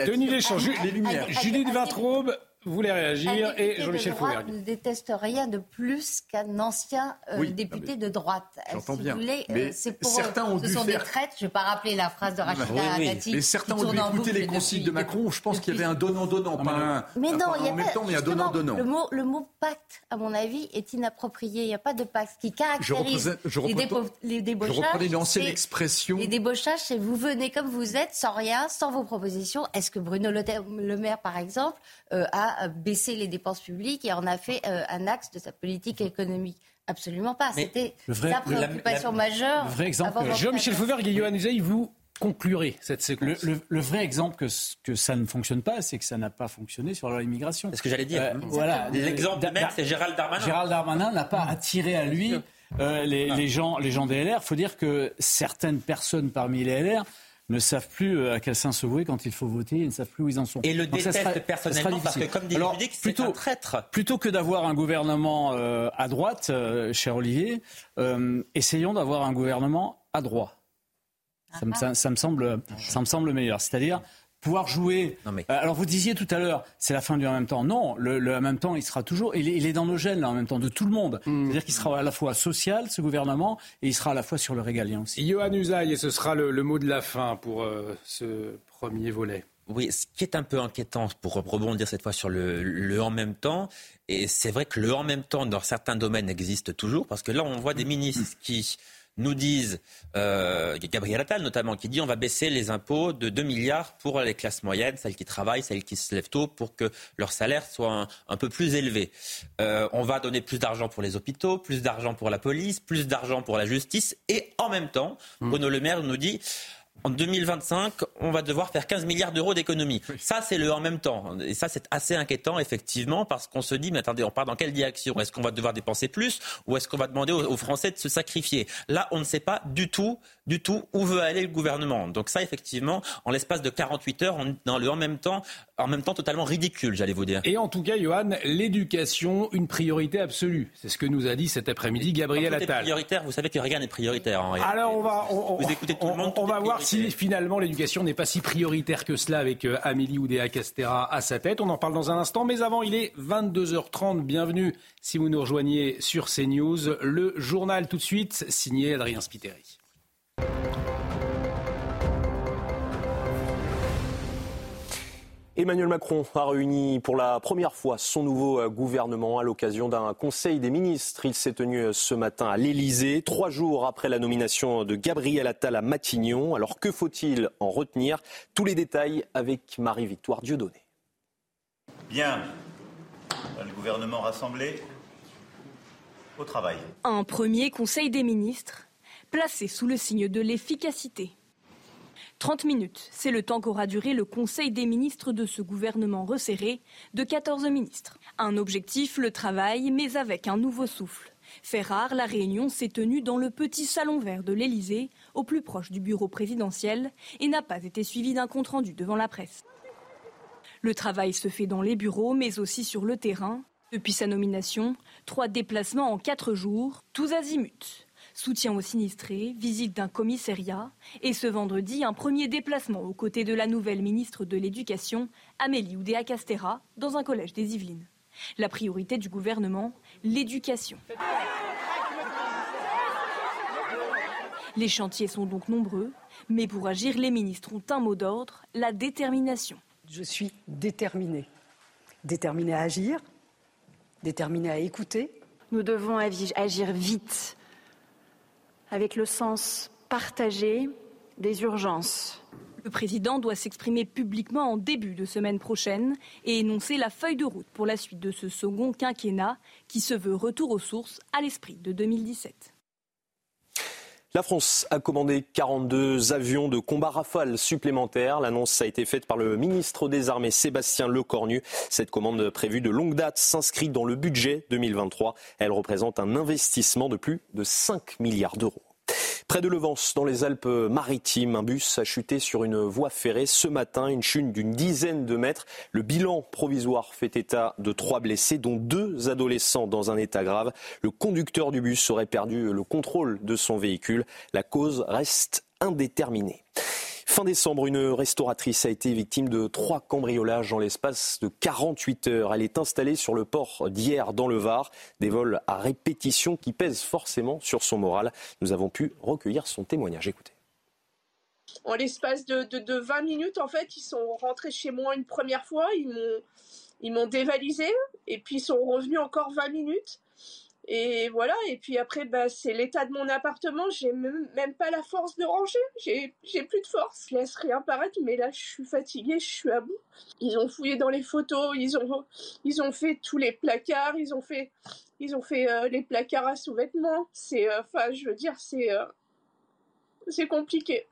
Denis Deschamps, les lumières. Judith Vintraube vous voulez réagir et Jean-Michel Fouvergue. ne déteste rien de plus qu'un ancien euh, député de droite. J'entends bien. Euh, c'est pour certains ont ce sont des traites. Je ne vais pas rappeler la phrase de Rachida oui, oui. Mais certains ont dû écouter les consignes de Macron. Je pense qu'il y avait un donnant-donnant, pas un. Mais non, il y a même temps, mais un donnant-donnant. Le mot, le mot pacte, à mon avis, est inapproprié. Il n'y a pas de pacte qui caractérise je les, les débauchages. Je reprenais l'ancienne expression. Les débauchages, c'est vous venez comme vous êtes, sans rien, sans vos propositions. Est-ce que Bruno Le Maire, par exemple, euh, a baissé les dépenses publiques et en a fait euh, un axe de sa politique économique. Absolument pas. C'était sa préoccupation majeure. Le vrai exemple, Jean-Michel Fauvergue et Johan Usaï, vous conclurez cette séquence. Le, vrai exemple que, que ça ne fonctionne pas, c'est que ça n'a pas fonctionné sur l'immigration. C'est ce que j'allais dire. Euh, voilà. L'exemple de même, c'est Gérald Darmanin. Gérald Darmanin n'a pas attiré à lui les, les, gens, les gens des LR. Il faut dire que certaines personnes parmi les LR ne savent plus euh, à quel sein se vouer quand il faut voter, ils ne savent plus où ils en sont. Et le détestent personnellement parce que comme dit c'est un traître. Plutôt que d'avoir un gouvernement euh, à droite, euh, cher Olivier, essayons d'avoir un gouvernement à droite. Ça, me, ça, me semble, ça me semble meilleur. C'est-à-dire pouvoir jouer. Euh, alors vous disiez tout à l'heure, c'est la fin du en même temps. Non, le, en même temps, il sera toujours. Il est, il est dans nos gènes, là, en même temps, de tout le monde. Mm. C'est-à-dire qu'il sera à la fois social, ce gouvernement, et il sera à la fois sur le régalien aussi. Johan Usaï, et ce sera le, mot de la fin pour euh, ce premier volet. Oui, ce qui est un peu inquiétant, pour rebondir cette fois sur le, le en même temps, et c'est vrai que le en même temps dans certains domaines existe toujours, parce que là on voit des ministres qui nous disent, euh, Gabriel Attal notamment, qui dit on va baisser les impôts de 2 milliards pour les classes moyennes, celles qui travaillent, celles qui se lèvent tôt, pour que leur salaire soit un, peu plus élevé. Euh, on va donner plus d'argent pour les hôpitaux, plus d'argent pour la police, plus d'argent pour la justice, et en même temps, mmh. Bruno Le Maire nous dit en 2025, on va devoir faire 15 milliards d'euros d'économies. Ça, c'est le en même temps. Et ça, c'est assez inquiétant, effectivement, parce qu'on se dit, mais attendez, on part dans quelle direction? Est-ce qu'on va devoir dépenser plus ou est-ce qu'on va demander aux, Français de se sacrifier? Là, on ne sait pas du tout, du tout où veut aller le gouvernement. Donc ça, effectivement, en l'espace de 48 heures, on est dans le en même temps, en même temps totalement ridicule, j'allais vous dire. Et en tout cas, Johan, l'éducation, une priorité absolue. C'est ce que nous a dit cet après-midi Gabriel Attal. prioritaire, vous savez que rien n'est prioritaire. En Alors on va, vous écoutez tout le monde. On va voir si finalement l'éducation n'est pas si prioritaire que cela avec euh, Amélie Oudéa-Castera à sa tête. On en parle dans un instant, mais avant, il est 22h30. Bienvenue si vous nous rejoignez sur CNews. Le journal tout de suite, signé Adrien Spiteri. Emmanuel Macron a réuni pour la première fois son nouveau euh, gouvernement à l'occasion d'un conseil des ministres. Il s'est tenu euh, ce matin à l'Elysée, trois jours après la nomination de Gabriel Attal à Matignon. Alors que faut-il en retenir? Tous les détails avec Marie-Victoire Dieudonné. Bien, le gouvernement rassemblé, au travail. Un premier conseil des ministres, placé sous le signe de l'efficacité. 30 minutes, c'est le temps qu'aura duré le Conseil des ministres de ce gouvernement resserré de 14 ministres. Un objectif, le travail, mais avec un nouveau souffle. Fait rare, la réunion s'est tenue dans le petit salon vert de l'Élysée, au plus proche du bureau présidentiel, et n'a pas été suivie d'un compte-rendu devant la presse. Le travail se fait dans les bureaux, mais aussi sur le terrain. Depuis sa nomination, trois déplacements en quatre jours, tous azimuts soutien aux sinistrés, visite d'un commissariat et ce vendredi un premier déplacement aux côtés de la nouvelle ministre de l'Éducation, Amélie Oudéa-Castera, dans un collège des Yvelines. La priorité du gouvernement, l'éducation. Les chantiers sont donc nombreux, mais pour agir, les ministres ont un mot d'ordre, la détermination. Je suis déterminée. Déterminée à agir, déterminée à écouter. Nous devons agir vite avec le sens partagé des urgences. Le président doit s'exprimer publiquement en début de semaine prochaine et énoncer la feuille de route pour la suite de ce second quinquennat qui se veut retour aux sources à l'esprit de 2017. La France a commandé 42 avions de combat Rafale supplémentaires. L'annonce a été faite par le ministre des Armées Sébastien Lecornu. Cette commande prévue de longue date s'inscrit dans le budget 2023. Elle représente un investissement de plus de 5 milliards d'euros. Près de Levance, dans les Alpes-Maritimes, un bus a chuté sur une voie ferrée ce matin, une chute d'une dizaine de mètres. Le bilan provisoire fait état de trois blessés, dont deux adolescents dans un état grave. Le conducteur du bus aurait perdu le contrôle de son véhicule. La cause reste indéterminée. Fin décembre, une restauratrice a été victime de trois cambriolages en l'espace de 48 heures. Elle est installée sur le port d'hier dans le Var. Des vols à répétition qui pèsent forcément sur son moral. Nous avons pu recueillir son témoignage. Écoutez. En l'espace de, de, 20 minutes, en fait, ils sont rentrés chez moi une première fois. Ils m'ont, ils m'ont dévalisé et puis ils sont revenus encore 20 minutes. Et voilà, et puis après, bah, c'est l'état de mon appartement, j'ai même, pas la force de ranger, j'ai, plus de force. Je laisse rien paraître, mais là, je suis fatiguée, je suis à bout. Ils ont fouillé dans les photos, ils ont, ils ont fait tous les placards, ils ont fait, ils ont fait euh, les placards à sous-vêtements. C'est, euh, enfin, je veux dire, c'est, euh, c'est compliqué.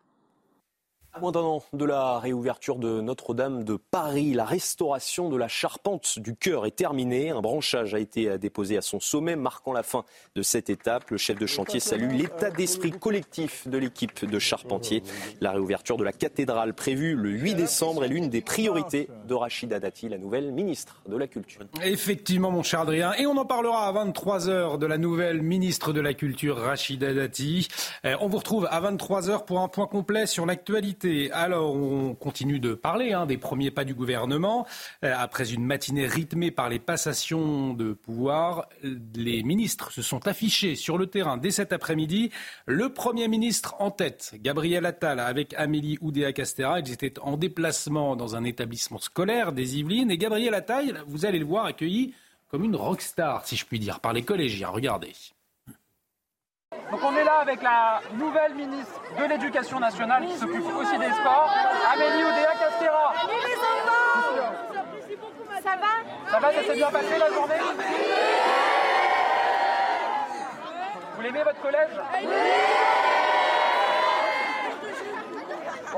Moins d'un an de la réouverture de Notre-Dame de Paris, la restauration de la charpente du cœur est terminée. Un branchage a été déposé à son sommet, marquant la fin de cette étape. Le chef de chantier salue l'état d'esprit collectif de l'équipe de charpentiers. La réouverture de la cathédrale prévue le 8 décembre est l'une des priorités de Rachida Dati, la nouvelle ministre de la Culture. Effectivement, mon cher Adrien. Et on en parlera à 23h de la nouvelle ministre de la Culture, Rachida Dati. Euh, on vous retrouve à 23h pour un point complet sur l'actualité alors, on continue de parler hein, des premiers pas du gouvernement. Euh, après une matinée rythmée par les passations de pouvoir, les ministres se sont affichés sur le terrain dès cet après-midi. Le Premier ministre en tête, Gabriel Attal, avec Amélie Oudéa-Castera. Ils étaient en déplacement dans un établissement scolaire des Yvelines. Et Gabriel Attal, vous allez le voir, accueilli comme une rockstar, si je puis dire, par les collégiens. Regardez. Donc on est là avec la nouvelle ministre de l'Éducation nationale qui s'occupe aussi des sports, Amélie Oudéa Castera. Ça va Ça va, ça s'est bien passé la journée Vous l'aimez votre collège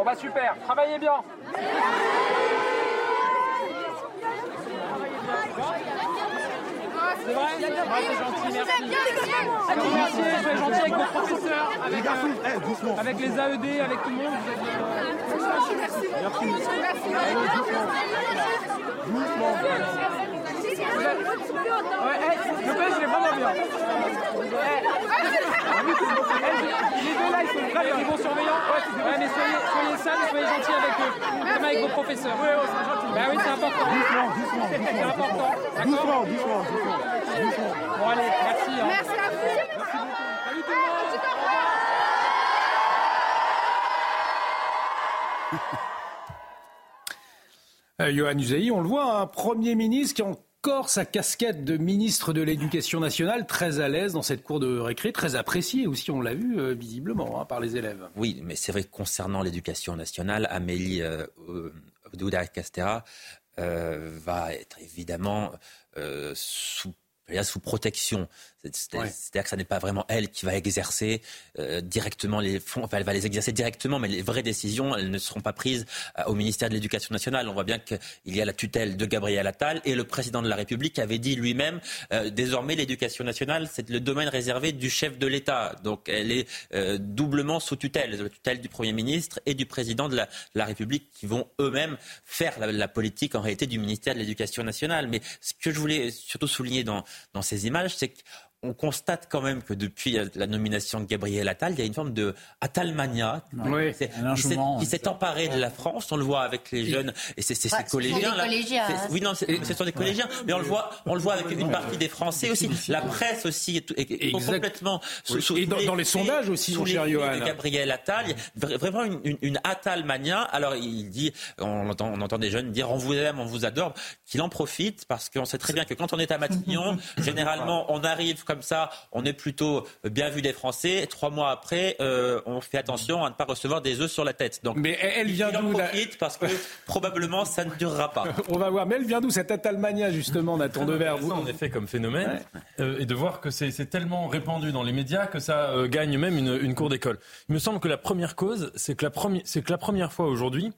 bah super, travaillez bien. C'est vrai C'est gentil, merci. Merci, soyez gentil avec vos professeurs, avec, euh, avec les AED, avec tout le monde. Vous êtes, Merci. Ouais, hey, le pêche, il est vraiment bien. Hey. Les deux là, ils sont très bien, ils vont surveillants. Ouais, mais soyez, soyez sages, soyez gentils avec eux, même avec vos professeurs. Oui, oui, c'est gentil. Bah oui, c'est important. Doucement, doucement. C'est important. Doucement, doucement, doucement. Bon, allez, merci. Hein. Merci à vous. Merci beaucoup. Salut tout le monde. Euh, Johan Usaï, on le voit, un Premier ministre qui a sa casquette de ministre de l'Éducation nationale, très à l'aise dans cette cour de récré, très apprécié aussi, on l'a vu euh, visiblement hein, par les élèves. Oui, mais c'est vrai que concernant l'éducation nationale, Amélie euh, Oudouda Castera euh, va être évidemment euh, sous protection. C'est-à-dire que ce n'est pas vraiment elle qui va exercer euh, directement les fonds. Enfin, elle va les exercer directement, mais les vraies décisions, elles ne seront pas prises euh, au ministère de l'Éducation nationale. On voit bien qu'il y a la tutelle de Gabriel Attal et le président de la République avait dit lui-même euh, désormais l'éducation nationale, c'est le domaine réservé du chef de l'État. Donc elle est doublement sous tutelle, la tutelle du Premier ministre et du président de la, la République qui vont eux-mêmes faire la, la, politique en réalité du ministère de l'Éducation nationale. Mais ce que je voulais surtout souligner dans, dans ces images, c'est que on constate quand même que depuis la nomination de Gabriel Attal, il y a une forme de Attalmania oui, qui s'est emparé de la France. On le voit avec les jeunes et c'est ces collégiens là. Collégiens, hein. Oui, non, ce sont des collégiens, mais on le voit, on le voit avec une partie des Français aussi. La presse aussi est, est, est complètement sous, sous et dans, dans, les sondages aussi, sous cher Johan. Gabriel Attal, il y a vraiment une, une, une Attalmania. Alors il dit, on entend, on entend des jeunes dire on vous aime, on vous adore, qu'il en profite parce qu'on sait très bien que quand on est à Matignon, généralement on arrive comme ça, on est plutôt bien vu des Français. Trois mois après, euh, on fait attention à ne pas recevoir des œufs sur la tête. Donc, mais elle vient d'où la... parce que probablement ça ne durera pas. on va voir. Mais elle vient d'où cette Atalmania justement, Nathan Devers vous en effet comme phénomène ouais. euh, et de voir que c'est tellement répandu dans les médias que ça euh, gagne même une, une cour d'école. Il me semble que la première cause, c'est que, que la première fois aujourd'hui,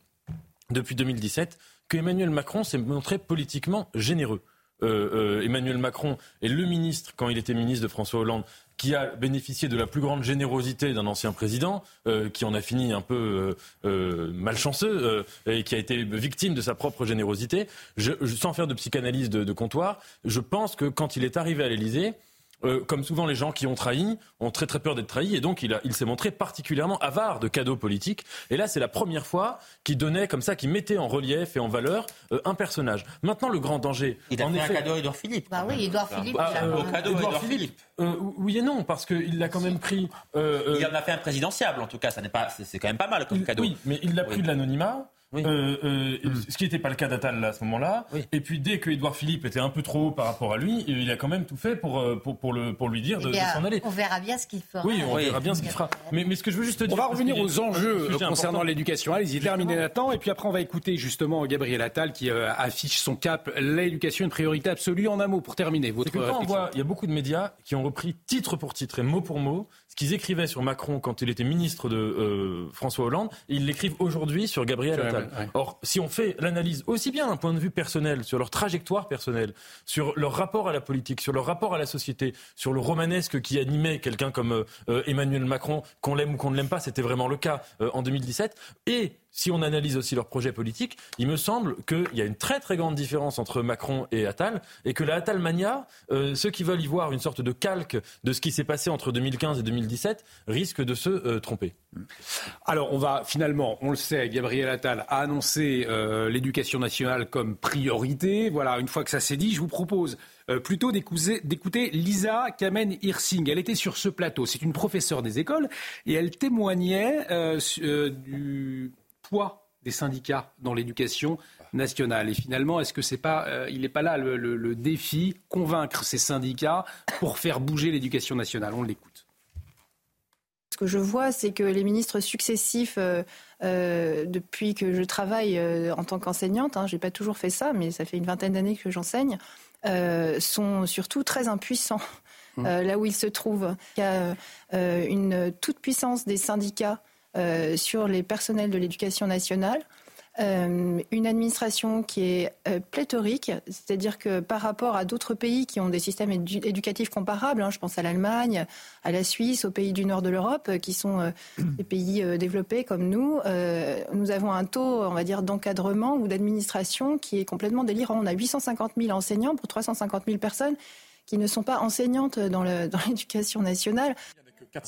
depuis 2017, que Emmanuel Macron s'est montré politiquement généreux. Euh, euh, Emmanuel Macron est le ministre, quand il était ministre de François Hollande, qui a bénéficié de la plus grande générosité d'un ancien président, euh, qui en a fini un peu euh, malchanceux et qui a été victime de sa propre générosité. Je, je, sans faire de psychanalyse de, de, comptoir, je pense que quand il est arrivé à l'Élysée, euh, comme souvent les gens qui ont trahi, ont très très peur d'être trahis, et donc il, a, il s'est montré particulièrement avare de cadeaux politiques. Et là, c'est la première fois qu'il donnait comme ça, qu'il mettait en relief et en valeur euh, un personnage. Maintenant, le grand danger. Il a en fait effet, un cadeau à Edouard Philippe. Bah oui, Edouard Philippe. Bah, euh, cadeau Edouard, Edouard Philippe. Philippe. Euh, oui et non, parce qu'il l'a quand même pris. il en a fait un présidentiable, en tout cas. Ça n'est pas, c'est quand même pas mal comme il, cadeau. Oui, mais il l'a pris oui. de l'anonymat. Oui. Euh, euh, mmh. Ce qui n'était pas le cas d'Attal à ce moment-là. Oui. Et puis dès que Édouard Philippe était un peu trop haut par rapport à lui, il a quand même tout fait pour, pour, pour, le, pour lui dire de, de s'en aller. On verra bien ce qu'il fera. Oui, on oui. verra bien ce qu'il fera. Mais, mais, ce que je veux juste dire. On va revenir aux enjeux concernant l'éducation. Allez-y, terminez Nathan. Et puis après, on va écouter justement Gabriel Attal qui euh, affiche son cap. L'éducation, une priorité absolue. En un mot, pour terminer, votre que quand on voit, Il y a beaucoup de médias qui ont repris titre pour titre et mot pour mot qu'ils écrivaient sur Macron quand il était ministre de euh, François Hollande. Ils l'écrivent aujourd'hui sur Gabriel Attal. Ouais. Or, si on fait l'analyse aussi bien d'un point de vue personnel, sur leur trajectoire personnelle, sur leur rapport à la politique, sur leur rapport à la société, sur le romanesque qui animait quelqu'un comme euh, Emmanuel Macron, qu'on l'aime ou qu'on ne l'aime pas, c'était vraiment le cas euh, en 2017, et si on analyse aussi leur projet politique, il me semble qu'il y a une très très grande différence entre Macron et Attal, et que la Attalmania, euh, ceux qui veulent y voir une sorte de calque de ce qui s'est passé entre 2015 et 2017, risquent de se euh, tromper. Alors on va finalement, on le sait, Gabriel Attal a annoncé euh, l'éducation nationale comme priorité. Voilà, une fois que ça s'est dit, je vous propose plutôt d'écouter Lisa Kamen Hirsing. Elle était sur ce plateau. C'est une professeure des écoles et elle témoignait du poids des syndicats dans l'éducation nationale. Et finalement, est-ce que c'est pas, euh, il n'est pas là le, le, le, défi, convaincre ces syndicats pour faire bouger l'éducation nationale? On l'écoute. Ce que je vois, c'est que les ministres successifs, euh, euh, depuis que je travaille en tant qu'enseignante, hein, j'ai pas toujours fait ça, mais ça fait une vingtaine d'années que j'enseigne, sont surtout très impuissants. Mmh. là où ils se trouvent, il y a une toute puissance des syndicats sur les personnels de l'éducation nationale. Euh, une administration qui est euh, pléthorique, c'est-à-dire que par rapport à d'autres pays qui ont des systèmes éducatifs comparables, hein, je pense à l'Allemagne, à la Suisse, aux pays du nord de l'Europe, qui sont euh, des pays développés comme nous, nous avons un taux, on va dire, d'encadrement ou d'administration qui est complètement délirant. On a 850 000 enseignants pour 350 000 personnes qui ne sont pas enseignantes dans l'éducation nationale.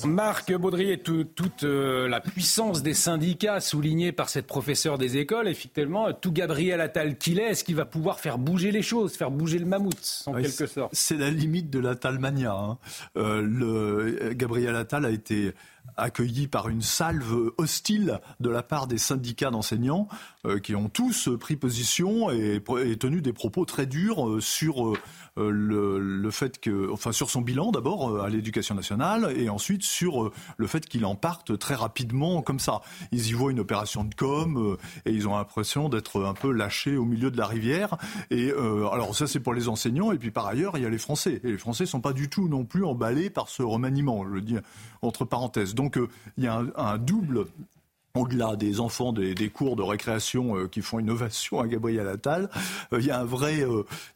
Marc Baudrier, toute euh, la puissance des syndicats soulignée par cette professeure des écoles, effectivement, tout Gabriel Attal qu'il est, est-ce qu'il va pouvoir faire bouger les choses, faire bouger le mammouth, en quelque sorte? C'est la limite de la Talmania. Hein. Euh, le, Gabriel Attal a été accueilli par une salve hostile de la part des syndicats d'enseignants euh, qui ont tous pris position et, et, tenu des propos très durs sur euh, le, fait que, enfin, sur son bilan d'abord euh, à l'éducation nationale et ensuite sur euh, le fait qu'il en parte très rapidement comme ça. Ils y voient une opération de com et ils ont l'impression d'être un peu lâchés au milieu de la rivière. Et alors ça c'est pour les enseignants et puis par ailleurs il y a les Français et les Français sont pas du tout non plus emballés par ce remaniement. Je le dis entre parenthèses. Donc il y a un double au-delà des enfants des, cours de récréation qui font innovation à Gabriel Attal, il y a un vrai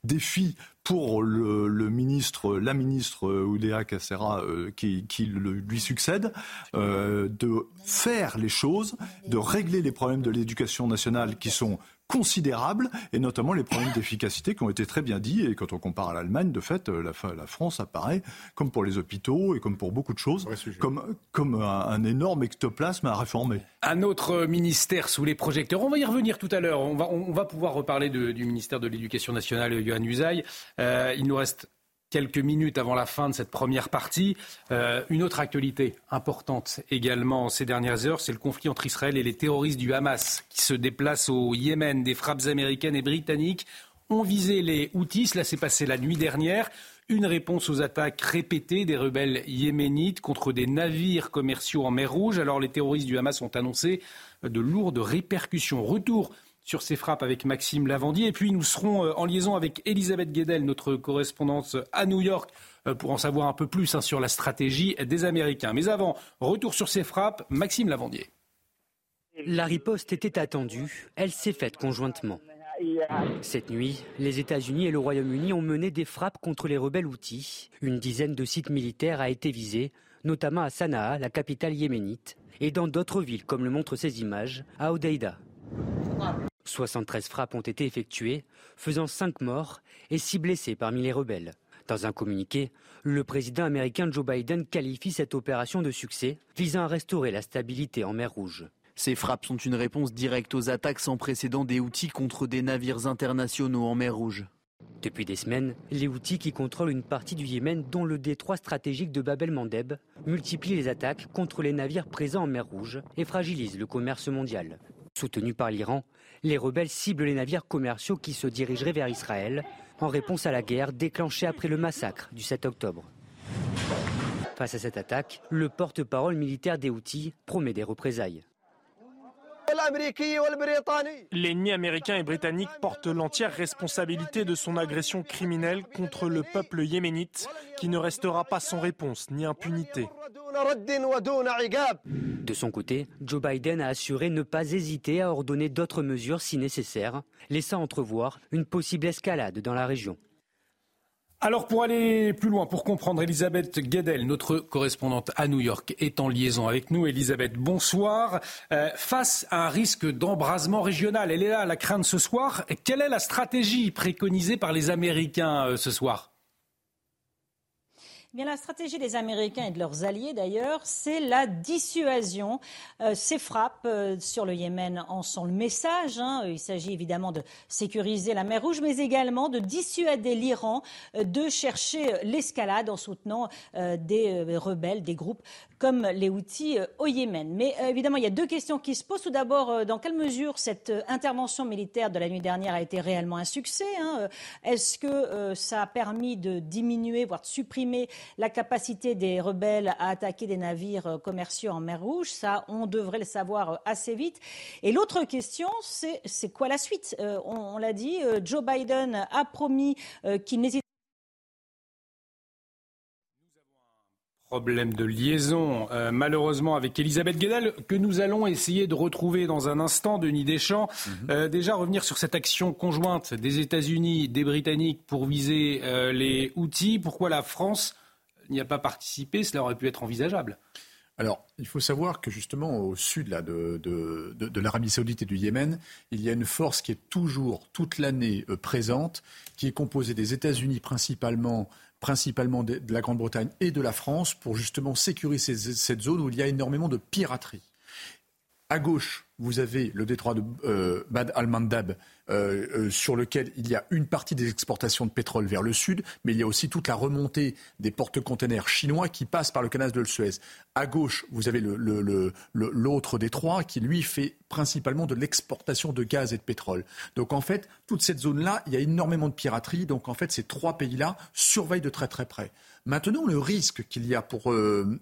défi pour le, ministre, la ministre Oudéa Cacera qui, qui lui succède, de faire les choses, de régler les problèmes de l'éducation nationale qui sont considérables, et notamment les problèmes d'efficacité qui ont été très bien dits. Et quand on compare à l'Allemagne, de fait, la, la, France apparaît, comme pour les hôpitaux et comme pour beaucoup de choses, comme, comme un, énorme ectoplasme à réformer. Un autre ministère sous les projecteurs. On va y revenir tout à l'heure. On va, on va pouvoir reparler du ministère de l'Éducation nationale, Johan Usaï. Euh, il nous reste quelques minutes avant la fin de cette première partie. Euh, une autre actualité importante également ces dernières heures, c'est le conflit entre Israël et les terroristes du Hamas qui se déplacent au Yémen. Des frappes américaines et britanniques ont visé les Houthis. Cela s'est passé la nuit dernière. Une réponse aux attaques répétées des rebelles yéménites contre des navires commerciaux en mer Rouge. Alors les terroristes du Hamas ont annoncé de lourdes répercussions. Retour sur ces frappes avec Maxime Lavandier. Et puis nous serons euh, en liaison avec Elisabeth Guedel, notre correspondante à New York, euh, pour en savoir un peu plus hein, sur la stratégie des Américains. Mais avant, retour sur ces frappes, Maxime Lavandier. La riposte était attendue, elle s'est faite conjointement. Cette nuit, les États-Unis et le Royaume-Uni ont mené des frappes contre les rebelles outils. Une dizaine de sites militaires a été visée, notamment à Sanaa, la capitale yéménite, et dans d'autres villes, comme le montrent ces images, à Odeida. 73 frappes ont été effectuées, faisant 5 morts et 6 blessés parmi les rebelles. Dans un communiqué, le président américain Joe Biden qualifie cette opération de succès, visant à restaurer la stabilité en mer Rouge. Ces frappes sont une réponse directe aux attaques sans précédent des Houthis contre des navires internationaux en mer Rouge. Depuis des semaines, les Houthis qui contrôlent une partie du Yémen, dont le détroit stratégique de Bab el-Mandeb, multiplient les attaques contre les navires présents en mer Rouge et fragilisent le commerce mondial. Soutenus par l'Iran, les rebelles ciblent les navires commerciaux qui se dirigeraient vers Israël en réponse à la guerre déclenchée après le massacre du 7 octobre. Face à cette attaque, le porte-parole militaire des Houthis promet des représailles. L'ennemi américain et britannique porte l'entière responsabilité de son agression criminelle contre le peuple yéménite qui ne restera pas sans réponse ni impunité. De son côté, Joe Biden a assuré ne pas hésiter à ordonner d'autres mesures si nécessaire, laissant entrevoir une possible escalade dans la région. Alors pour aller plus loin, pour comprendre, Elisabeth Guedel, notre correspondante à New York, est en liaison avec nous. Elisabeth, bonsoir. Euh, face à un risque d'embrasement régional, elle est là, la crainte ce soir. Quelle est la stratégie préconisée par les Américains euh, ce soir? Bien, la stratégie des Américains et de leurs alliés, d'ailleurs, c'est la dissuasion. Euh, ces frappes euh, sur le Yémen en sont le message. Hein. Il s'agit évidemment de sécuriser la mer Rouge, mais également de dissuader l'Iran euh, de chercher l'escalade en soutenant des rebelles, des groupes comme les Houthis au Yémen. Mais évidemment, il y a deux questions qui se posent. Tout d'abord, dans quelle mesure cette intervention militaire de la nuit dernière a été réellement un succès hein? Est-ce que ça a permis de diminuer, voire de supprimer la capacité des rebelles à attaquer des navires euh, commerciaux en mer Rouge. Ça, on devrait le savoir euh, assez vite. Et l'autre question, c'est quoi la suite? Euh, On, l'a dit, Joe Biden a promis qu'il n'hésite Problème de liaison, euh, malheureusement, avec Elisabeth Guedel, que nous allons essayer de retrouver dans un instant, Denis Deschamps. Mhm. Euh, déjà, revenir sur cette action conjointe des États-Unis, des Britanniques pour viser euh, les outils. Pourquoi la France n'y a pas participé Cela aurait pu être envisageable. Alors, il faut savoir que justement au sud là, de, de, de, l'Arabie saoudite et du Yémen, il y a une force qui est toujours, toute l'année, euh, présente, qui est composée des États-Unis principalement, principalement de, la Grande-Bretagne et de la France, pour justement sécuriser cette zone où il y a énormément de piraterie. À gauche, vous avez le détroit de euh, Bad al-Mandab, euh, euh, sur lequel il y a une partie des exportations de pétrole vers le sud, mais il y a aussi toute la remontée des porte-containers chinois qui passent par le canal de Suez. À gauche, vous avez le- le- le- le- l'autre détroit qui, lui, fait principalement de l'exportation de gaz et de pétrole. Donc, en fait, toute cette zone-là, il y a énormément de piraterie. Donc, en fait, ces trois pays-là surveillent de très très près. Maintenant, le risque qu'il y a pour, euh,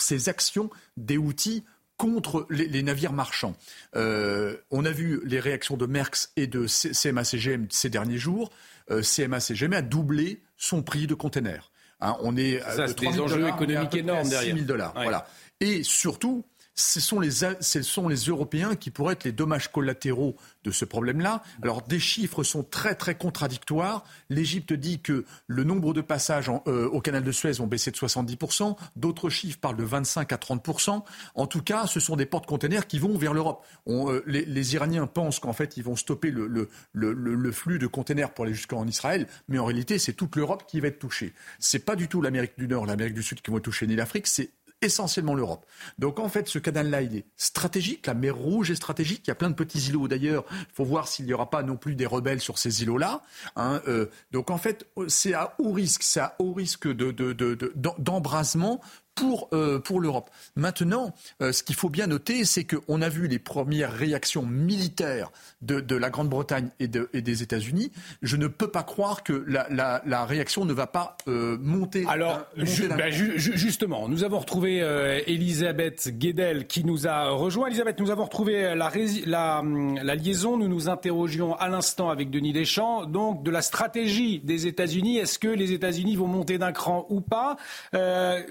ces actions des outils contre les, les navires marchands. Euh, on a vu les réactions de Merckx et de CMA-CGM ces derniers jours. Euh, CMA-CGM a doublé son prix de container. Hein, on est Ça, de c'est 3 des 000 enjeux dollars, économiques énormes 6 derrière. 000 dollars. Ouais. Voilà. Et surtout, ce sont, les, ce sont les Européens qui pourraient être les dommages collatéraux de ce problème-là. Alors, des chiffres sont très, très contradictoires. L'Égypte dit que le nombre de passages euh, au canal de Suez ont baissé de 70%. D'autres chiffres parlent de 25 à 30%. En tout cas, ce sont des porte-containers qui vont vers l'Europe. Euh, les, Iraniens pensent qu'en fait, ils vont stopper le, le, le, le- flux de containers pour aller jusqu'en Israël. Mais en réalité, c'est toute l'Europe qui va être touchée. C'est pas du tout l'Amérique du Nord, l'Amérique du Sud qui vont être touchés, ni l'Afrique. C'est essentiellement l'Europe. Donc en fait, ce canal-là, il est stratégique. La mer Rouge est stratégique. Il y a plein de petits îlots d'ailleurs. Il faut voir s'il n'y aura pas non plus des rebelles sur ces îlots-là. hein. Euh, donc en fait, c'est à haut risque, c'est à haut risque de, de- d'embrasement pour, euh, pour l'Europe. Maintenant, euh, ce qu'il faut bien noter, c'est qu'on a vu les premières réactions militaires de, de la Grande-Bretagne et, de- et des États-Unis. Je ne peux pas croire que la, la- la réaction ne va pas euh, monter. Alors, hein, monter ju- bah, ju- ju- justement, nous avons retrouvé euh, Elisabeth Guedel qui nous a rejoint. Elisabeth, nous avons retrouvé la, rési- la, hum, la liaison. Nous nous interrogions à l'instant avec Denis Deschamps, donc de la stratégie des États-Unis. Est-ce que les États-Unis vont monter d'un cran ou pas? Euh,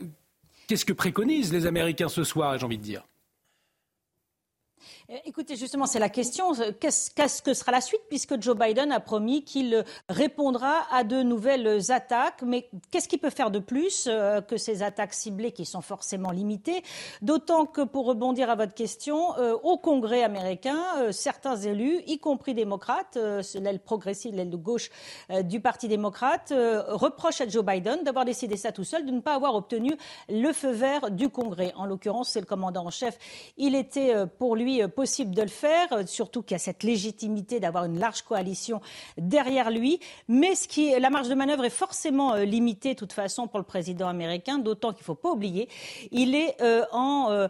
Qu'est-ce que préconisent les Américains ce soir, j'ai envie de dire? Écoutez, justement, c'est la question. Qu'est-ce qu'est-ce que sera la suite puisque Joe Biden a promis qu'il répondra à de nouvelles attaques Mais qu'est-ce qu'il peut faire de plus euh, que ces attaques ciblées qui sont forcément limitées? D'autant que, pour rebondir à votre question, euh, au Congrès américain, euh, certains élus, y compris démocrates, euh, l'aile progressive, l'aile de gauche euh, du Parti démocrate, euh, reprochent à Joe Biden d'avoir décidé ça tout seul, de ne pas avoir obtenu le feu vert du Congrès. En l'occurrence, c'est le commandant en chef. Il était euh, pour lui euh, possible de le faire, euh, surtout qu'il y a cette légitimité d'avoir une large coalition derrière lui. Mais la marge de manœuvre est forcément euh, limitée, de toute façon, pour le président américain, d'autant qu'il ne faut pas oublier, il est euh, en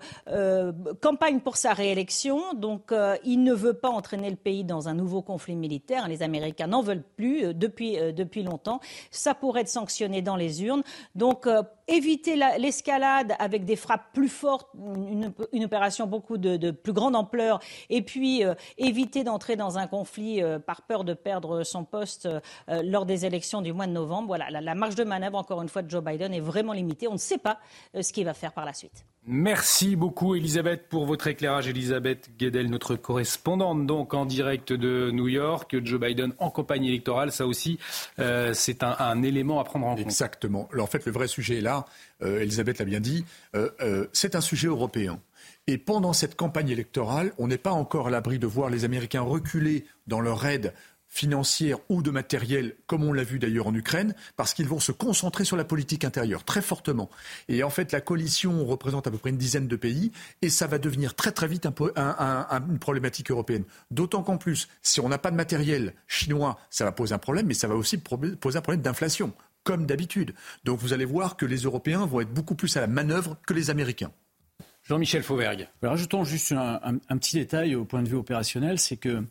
campagne pour sa réélection, donc il ne veut pas entraîner le pays dans un nouveau conflit militaire. Les Américains n'en veulent plus depuis, depuis longtemps. Ça pourrait être sanctionné dans les urnes. Donc, éviter la- l'escalade avec des frappes plus fortes, une, opération beaucoup de plus grande ampleur, et puis euh, éviter d'entrer dans un conflit euh, par peur de perdre son poste euh, lors des élections du mois de novembre. Voilà, la, la marge de manœuvre, encore une fois, de Joe Biden est vraiment limitée. On ne sait pas euh, ce qu'il va faire par la suite. Merci beaucoup Elisabeth pour votre éclairage. Elisabeth Guedel, notre correspondante donc en direct de New York. Joe Biden en campagne électorale, ça aussi euh, c'est un, un élément à prendre en compte. Exactement. Alors, en fait, le vrai sujet est là, euh, Elisabeth l'a bien dit, euh, euh, c'est un sujet européen. Et pendant cette campagne électorale, on n'est pas encore à l'abri de voir les Américains reculer dans leur aide financière ou de matériel, comme on l'a vu d'ailleurs en Ukraine, parce qu'ils vont se concentrer sur la politique intérieure très fortement. Et en fait, la coalition représente à peu près une dizaine de pays, et ça va devenir très très vite une problématique européenne. D'autant qu'en plus, si on n'a pas de matériel chinois, ça va poser un problème, mais ça va aussi poser un problème d'inflation, comme d'habitude. Donc vous allez voir que les Européens vont être beaucoup plus à la manœuvre que les Américains. Jean-Michel Fauvergue. Rajoutons juste un, un- un petit détail au point de vue opérationnel, c'est que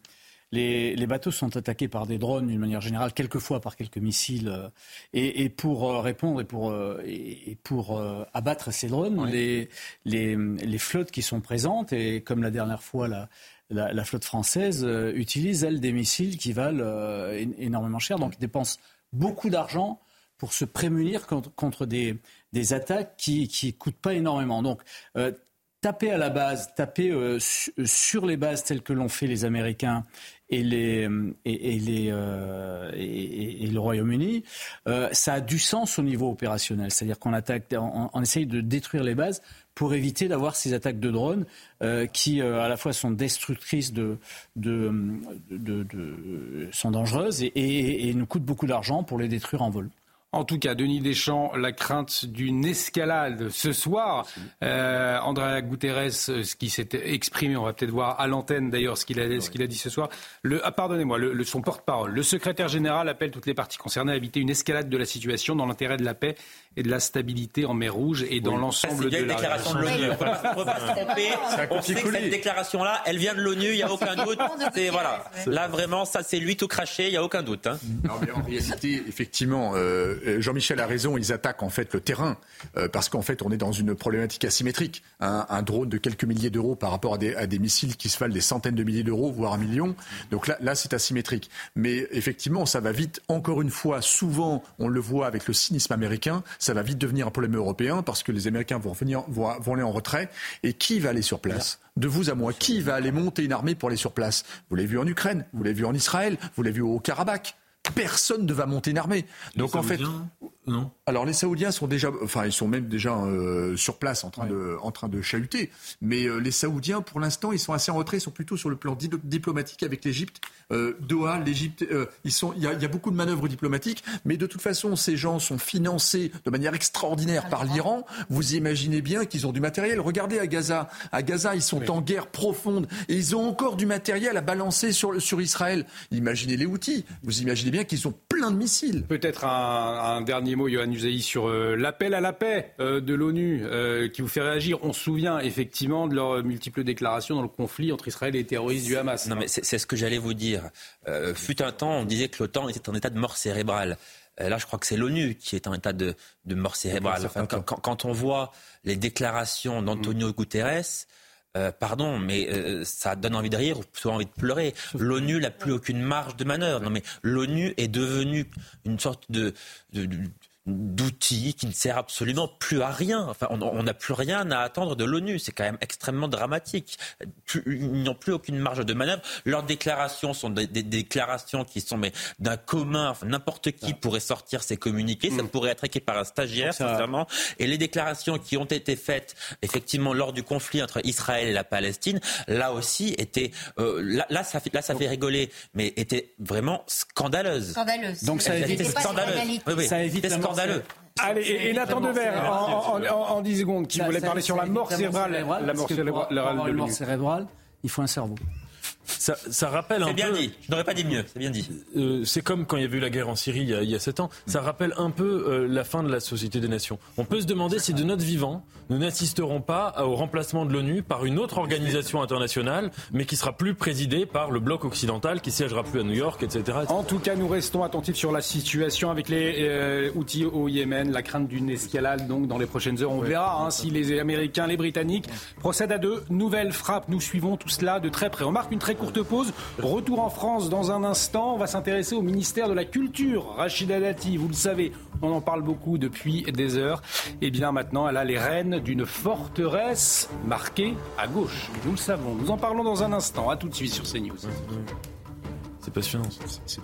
les, les bateaux sont attaqués par des drones d'une manière générale, quelquefois par quelques missiles. euh, Et, et pour euh, répondre et pour, euh, et et pour abattre ces drones, les, les, les flottes qui sont présentes, et comme la dernière fois la, la, la flotte française, utilisent, elles, des missiles qui valent énormément cher, donc ils dépensent beaucoup d'argent pour se prémunir contre, des, des, attaques qui ne coûtent pas énormément. Donc, taper à la base, taper euh, sur les bases telles que l'ont fait les Américains et, les, et, les, euh, et, le Royaume-Uni, ça a du sens au niveau opérationnel. C'est-à-dire qu'on attaque, on, essaye de détruire les bases pour éviter d'avoir ces attaques de drones qui à la fois sont destructrices de, de, de, de sont dangereuses et, nous coûtent beaucoup d'argent pour les détruire en vol. En tout cas, Denis Deschamps, la crainte d'une escalade ce soir. Euh, Andrea Guterres, euh, ce qui s'est exprimé, on va peut-être voir à l'antenne d'ailleurs ce qu'il a, ce qu'il a dit ce soir. Le, ah, pardonnez-moi, le, son porte-parole. Le secrétaire général appelle toutes les parties concernées à éviter une escalade de la situation dans l'intérêt de la paix et de la stabilité en mer Rouge et dans l'ensemble de la déclaration de l'ONU. On sait que cette déclaration-là, elle vient de l'ONU, il n'y a aucun doute. voilà. Là, vraiment, ça, c'est lui tout craché, il n'y a aucun doute. Hein. Non, mais en réalité, effectivement, euh, Jean-Michel a raison, ils attaquent en fait le terrain, euh, parce qu'en fait, on est dans une problématique asymétrique. Un, drone de quelques milliers d'euros par rapport à des, missiles qui se valent des centaines de milliers d'euros, voire un million. Donc là, là c'est asymétrique. Mais effectivement, ça va vite. Encore une fois, souvent, on le voit avec le cynisme américain, ça va vite devenir un problème européen parce que les Américains vont, venir, vont, aller en retrait. Et qui va aller sur place? De vous à moi, qui va aller monter une armée pour aller sur place? Vous l'avez vu en Ukraine, vous l'avez vu en Israël, vous l'avez vu au Karabakh personne ne va monter une armée. Donc en fait, non. Alors les Saoudiens sont déjà, enfin ils sont même déjà euh, sur place en train de, en train de chahuter. Mais euh, les Saoudiens, pour l'instant, ils sont assez en retrait. Ils sont plutôt sur le plan diplomatique avec l'Égypte. Euh, Doha, l'Égypte, ils sont. Il y, a, beaucoup de manœuvres diplomatiques, mais de toute façon, ces gens sont financés de manière extraordinaire par l'Iran. Vous imaginez bien qu'ils ont du matériel. Regardez à Gaza. À Gaza, ils sont en guerre profonde et ils ont encore du matériel à balancer sur sur Israël. Imaginez les outils. Vous imaginez bien qu'ils ont plein de missiles. Peut-être un, un dernier mot, Johan Usaï, sur euh, l'appel à la paix euh, de l'ONU euh, qui vous fait réagir. On se souvient effectivement de leurs multiples déclarations dans le conflit entre Israël et les terroristes du Hamas. Non, mais c'est ce que j'allais vous dire. fut un temps, on disait que l'OTAN était en état de mort cérébrale. Là, je crois que c'est l'ONU qui est en état de, mort cérébrale. quand, on voit les déclarations d'Antonio Guterres, pardon, mais ça donne envie de rire ou plutôt envie de pleurer. L'ONU n'a plus aucune marge de manœuvre. Non, mais l'ONU est devenue une sorte de, d'outils qui ne sert absolument plus à rien. Enfin, on n'a plus rien à attendre de l'ONU. C'est quand même extrêmement dramatique. ils n'ont plus aucune marge de manœuvre. Leurs déclarations sont des, déclarations qui sont mais d'un commun. Enfin, n'importe qui ah. pourrait sortir ces communiqués. Ça mm. pourrait être écrit par un stagiaire, sincèrement. Et les déclarations qui ont été faites effectivement lors du conflit entre Israël et la Palestine, là aussi étaient euh, là, ça fait là ça fait rigoler, mais étaient vraiment scandaleuses. Scandaleuses. Donc ça évite scandaleuse. Oui, oui. Ça évite Allez, et, Nathan Dever, en, en, en, 10 secondes, qui voulait parler sur la mort cérébrale. La mort cérébrale, il faut un cerveau. Ça, ça, rappelle un bien peu. dit. Je n'aurais pas dit mieux. C'est bien dit. Euh, c'est comme quand il y a eu la guerre en Syrie il y a, il y a 7 ans. Ça rappelle un peu euh, la fin de la Société des Nations. On peut se demander si de notre vivant, nous n'assisterons pas au remplacement de l'ONU par une autre organisation internationale, mais qui sera plus présidée par le bloc occidental, qui siégera plus à New York, etc. En tout cas, nous restons attentifs sur la situation avec les euh, outils au Yémen, la crainte d'une escalade donc dans les prochaines heures. On verra hein, si les Américains, les Britanniques procèdent à de nouvelles frappes. Nous suivons tout cela de très près. On marque une très courte pause. Retour en France dans un instant. On va s'intéresser au ministère de la Culture. Rachida Dati, vous le savez, on en parle beaucoup depuis des heures. Et bien maintenant, elle a les rênes d'une forteresse marquée à gauche. Nous le savons. Nous en parlons dans un instant. À tout de suite sur CNews. C'est passionnant. C'est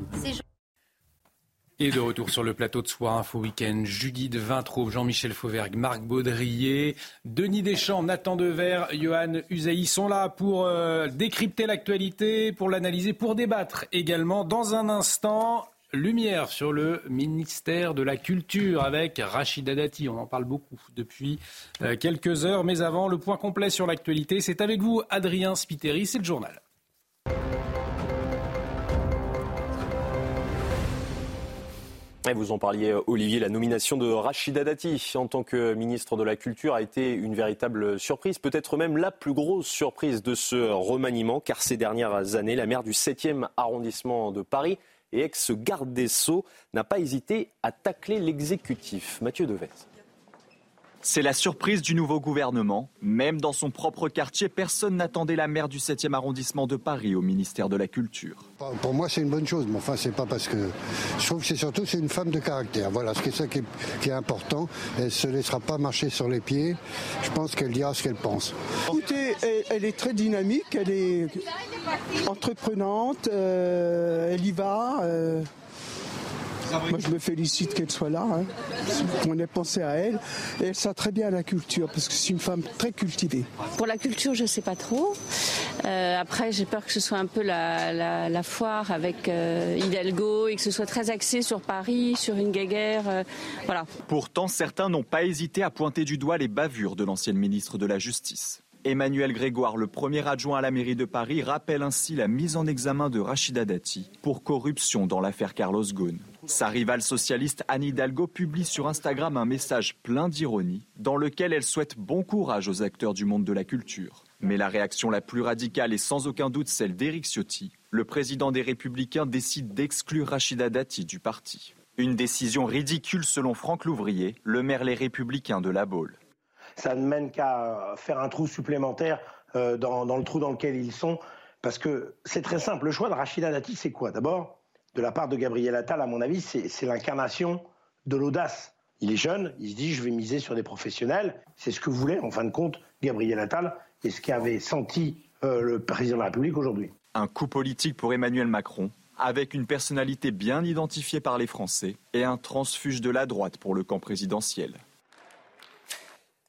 et de retour sur le plateau de Soir Info Week-end, Judith Vintraube, Jean-Michel Fauvergue, Marc Baudrier, Denis Deschamps, Nathan Dever, Johan Usaï sont là pour euh, décrypter l'actualité, pour l'analyser, pour débattre également. Dans un instant, lumière sur le ministère de la Culture avec Rachida Dati. On en parle beaucoup depuis euh, quelques heures. Mais avant, le point complet sur l'actualité, c'est avec vous, Adrien Spiteri, c'est le journal. Vous en parliez, Olivier, la nomination de Rachida Dati en tant que ministre de la Culture a été une véritable surprise, peut-être même la plus grosse surprise de ce remaniement, car ces dernières années, la maire du 7e arrondissement de Paris et ex-garde des Sceaux n'a pas hésité à tacler l'exécutif. Mathieu Devez. C'est la surprise du nouveau gouvernement. Même dans son propre quartier, personne n'attendait la maire du 7e arrondissement de Paris au ministère de la Culture. Pour moi, c'est une bonne chose, mais enfin, c'est pas parce que. Je trouve que c'est surtout c'est une femme de caractère. Voilà, ce qui est ça qui est, qui est important. Elle se laissera pas marcher sur les pieds. Je pense qu'elle dira ce qu'elle pense. Écoutez, elle, elle est très dynamique, elle est entreprenante, euh, elle y va. euh. Moi, je me félicite qu'elle soit là, hein, qu'on ait pensé à elle. Et elle sert très bien à la culture, parce que c'est une femme très cultivée. Pour la culture, je ne sais pas trop. Euh, après, j'ai peur que ce soit un peu la, la- la foire avec euh, Hidalgo et que ce soit très axé sur Paris, sur une guéguerre. euh, voilà. Pourtant, certains n'ont pas hésité à pointer du doigt les bavures de l'ancienne ministre de la Justice. Emmanuel Grégoire, le premier adjoint à la mairie de Paris, rappelle ainsi la mise en examen de Rachida Dati pour corruption dans l'affaire Carlos Ghosn. Sa rivale socialiste Anne Hidalgo publie sur Instagram un message plein d'ironie dans lequel elle souhaite bon courage aux acteurs du monde de la culture. Mais la réaction la plus radicale est sans aucun doute celle d'Éric Ciotti. Le président des Républicains décide d'exclure Rachida Dati du parti. Une décision ridicule selon Franck Louvrier, le maire Les Républicains de la Baule. Ça ne mène qu'à faire un trou supplémentaire euh, dans, le trou dans lequel ils sont. Parce que c'est très simple. Le choix de Rachida Dati, c'est quoi? D'abord, de la part de Gabriel Attal, à mon avis, c'est c'est l'incarnation de l'audace. Il est jeune, il se dit je vais miser sur des professionnels. C'est ce que voulait, en fin de compte, Gabriel Attal et ce qu'avait senti euh, le président de la République aujourd'hui. Un coup politique pour Emmanuel Macron, avec une personnalité bien identifiée par les Français et un transfuge de la droite pour le camp présidentiel.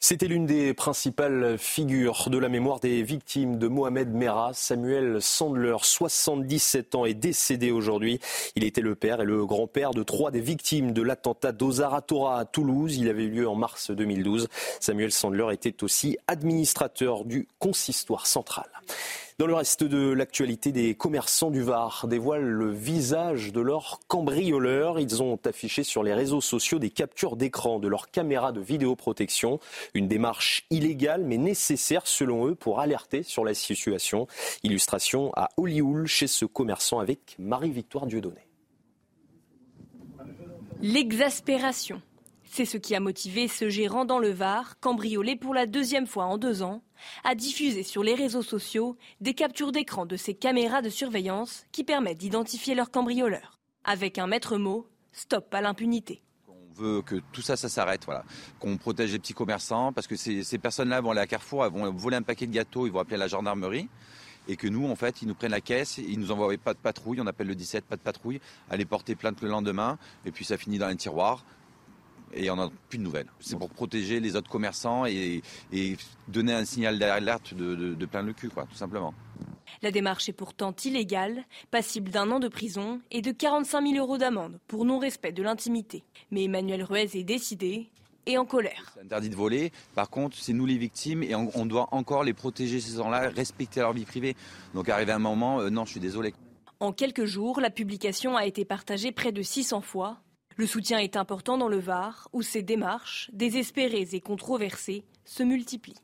C'était l'une des principales figures de la mémoire des victimes de Mohamed Merah. Samuel Sandler, 77 ans, est décédé aujourd'hui. Il était le père et le grand-père de trois des victimes de l'attentat d'Ozaratora à Toulouse. Il avait eu lieu en mars 2012. Samuel Sandler était aussi administrateur du consistoire central. Dans le reste de l'actualité, des commerçants du Var dévoilent le visage de leurs cambrioleurs. Ils ont affiché sur les réseaux sociaux des captures d'écran de leurs caméras de vidéoprotection. Une démarche illégale mais nécessaire selon eux pour alerter sur la situation. Illustration à Hollywood chez ce commerçant avec Marie-Victoire Dieudonné. L'exaspération. C'est ce qui a motivé ce gérant dans le Var, cambriolé pour la deuxième fois en deux ans, à diffuser sur les réseaux sociaux des captures d'écran de ses caméras de surveillance qui permettent d'identifier leurs cambrioleurs. Avec un maître mot, stop à l'impunité. On veut que tout ça, s'arrête, voilà. Qu'on protège les petits commerçants, parce que ces, ces personnes-là vont aller à Carrefour, elles vont voler un paquet de gâteaux, ils vont appeler la gendarmerie. Et que nous, en fait, ils nous prennent la caisse, ils nous envoient pas de patrouille, on appelle le 17, pas de patrouille, aller porter plainte le lendemain, et puis ça finit dans un tiroir, et on n'a plus de nouvelles. C'est pour protéger les autres commerçants et, et donner un signal d'alerte de, de, de plein le cul, quoi, tout simplement. La démarche est pourtant illégale, passible d'un an de prison et de 45 000 euros d'amende pour non-respect de l'intimité. Mais Emmanuel Ruiz est décidé et en colère. C'est interdit de voler. Par contre, c'est nous les victimes et on, on doit encore les protéger, ces gens-là, respecter leur vie privée. Donc, arrivé un moment, euh, non, je suis désolé. En quelques jours, la publication a été partagée près de 600 fois. Le soutien est important dans le Var, où ces démarches, désespérées et controversées, se multiplient.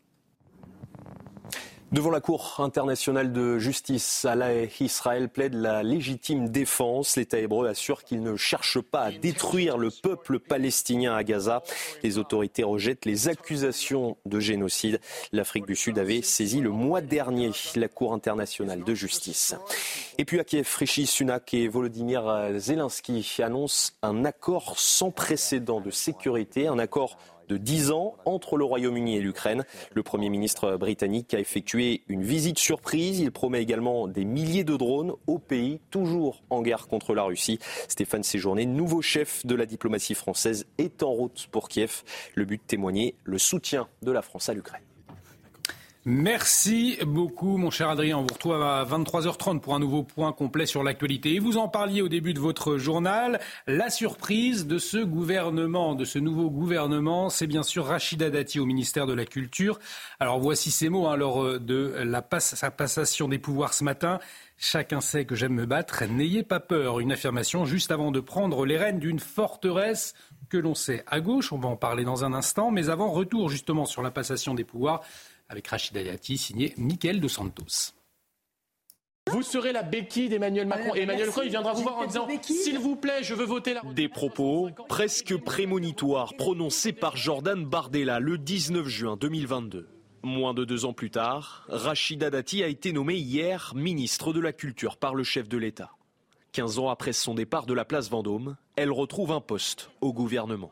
Devant la Cour internationale de justice Haye, Israël plaide la légitime défense. L'État hébreu assure qu'il ne cherche pas à détruire le peuple palestinien à Gaza. Les autorités rejettent les accusations de génocide. L'Afrique du Sud avait saisi le mois dernier la Cour internationale de justice. Et puis à Kiev, Rishi Sunak et Volodymyr Zelensky annoncent un accord sans précédent de sécurité, un accord de 10 ans entre le Royaume-Uni et l'Ukraine. Le Premier ministre britannique a effectué une visite surprise. Il promet également des milliers de drones au pays, toujours en guerre contre la Russie. Stéphane Séjourné, nouveau chef de la diplomatie française, est en route pour Kiev. Le but témoigner le soutien de la France à l'Ukraine. Merci beaucoup, mon cher Adrien. On vous retrouve à 23h30 pour un nouveau point complet sur l'actualité. Et vous en parliez au début de votre journal. La surprise de ce gouvernement, de ce nouveau gouvernement, c'est bien sûr Rachida Dati au ministère de la Culture. Alors voici ces mots hein, lors de la sa passation des pouvoirs ce matin. Chacun sait que j'aime me battre. N'ayez pas peur. Une affirmation juste avant de prendre les rênes d'une forteresse que l'on sait à gauche. On va en parler dans un instant. Mais avant, retour justement sur la passation des pouvoirs avec Rachida Dati, signé Michael de Santos. Vous serez la béquille d'Emmanuel Macron. Et Emmanuel Macron, il viendra vous voir en disant S'il vous plaît, je veux voter la. Des propos presque prémonitoires prononcés par Jordan Bardella le 19 juin 2022. Moins de deux ans plus tard, Rachida Dati a été nommée hier ministre de la Culture par le chef de l'État. 15 ans après son départ de la place Vendôme, elle retrouve un poste au gouvernement.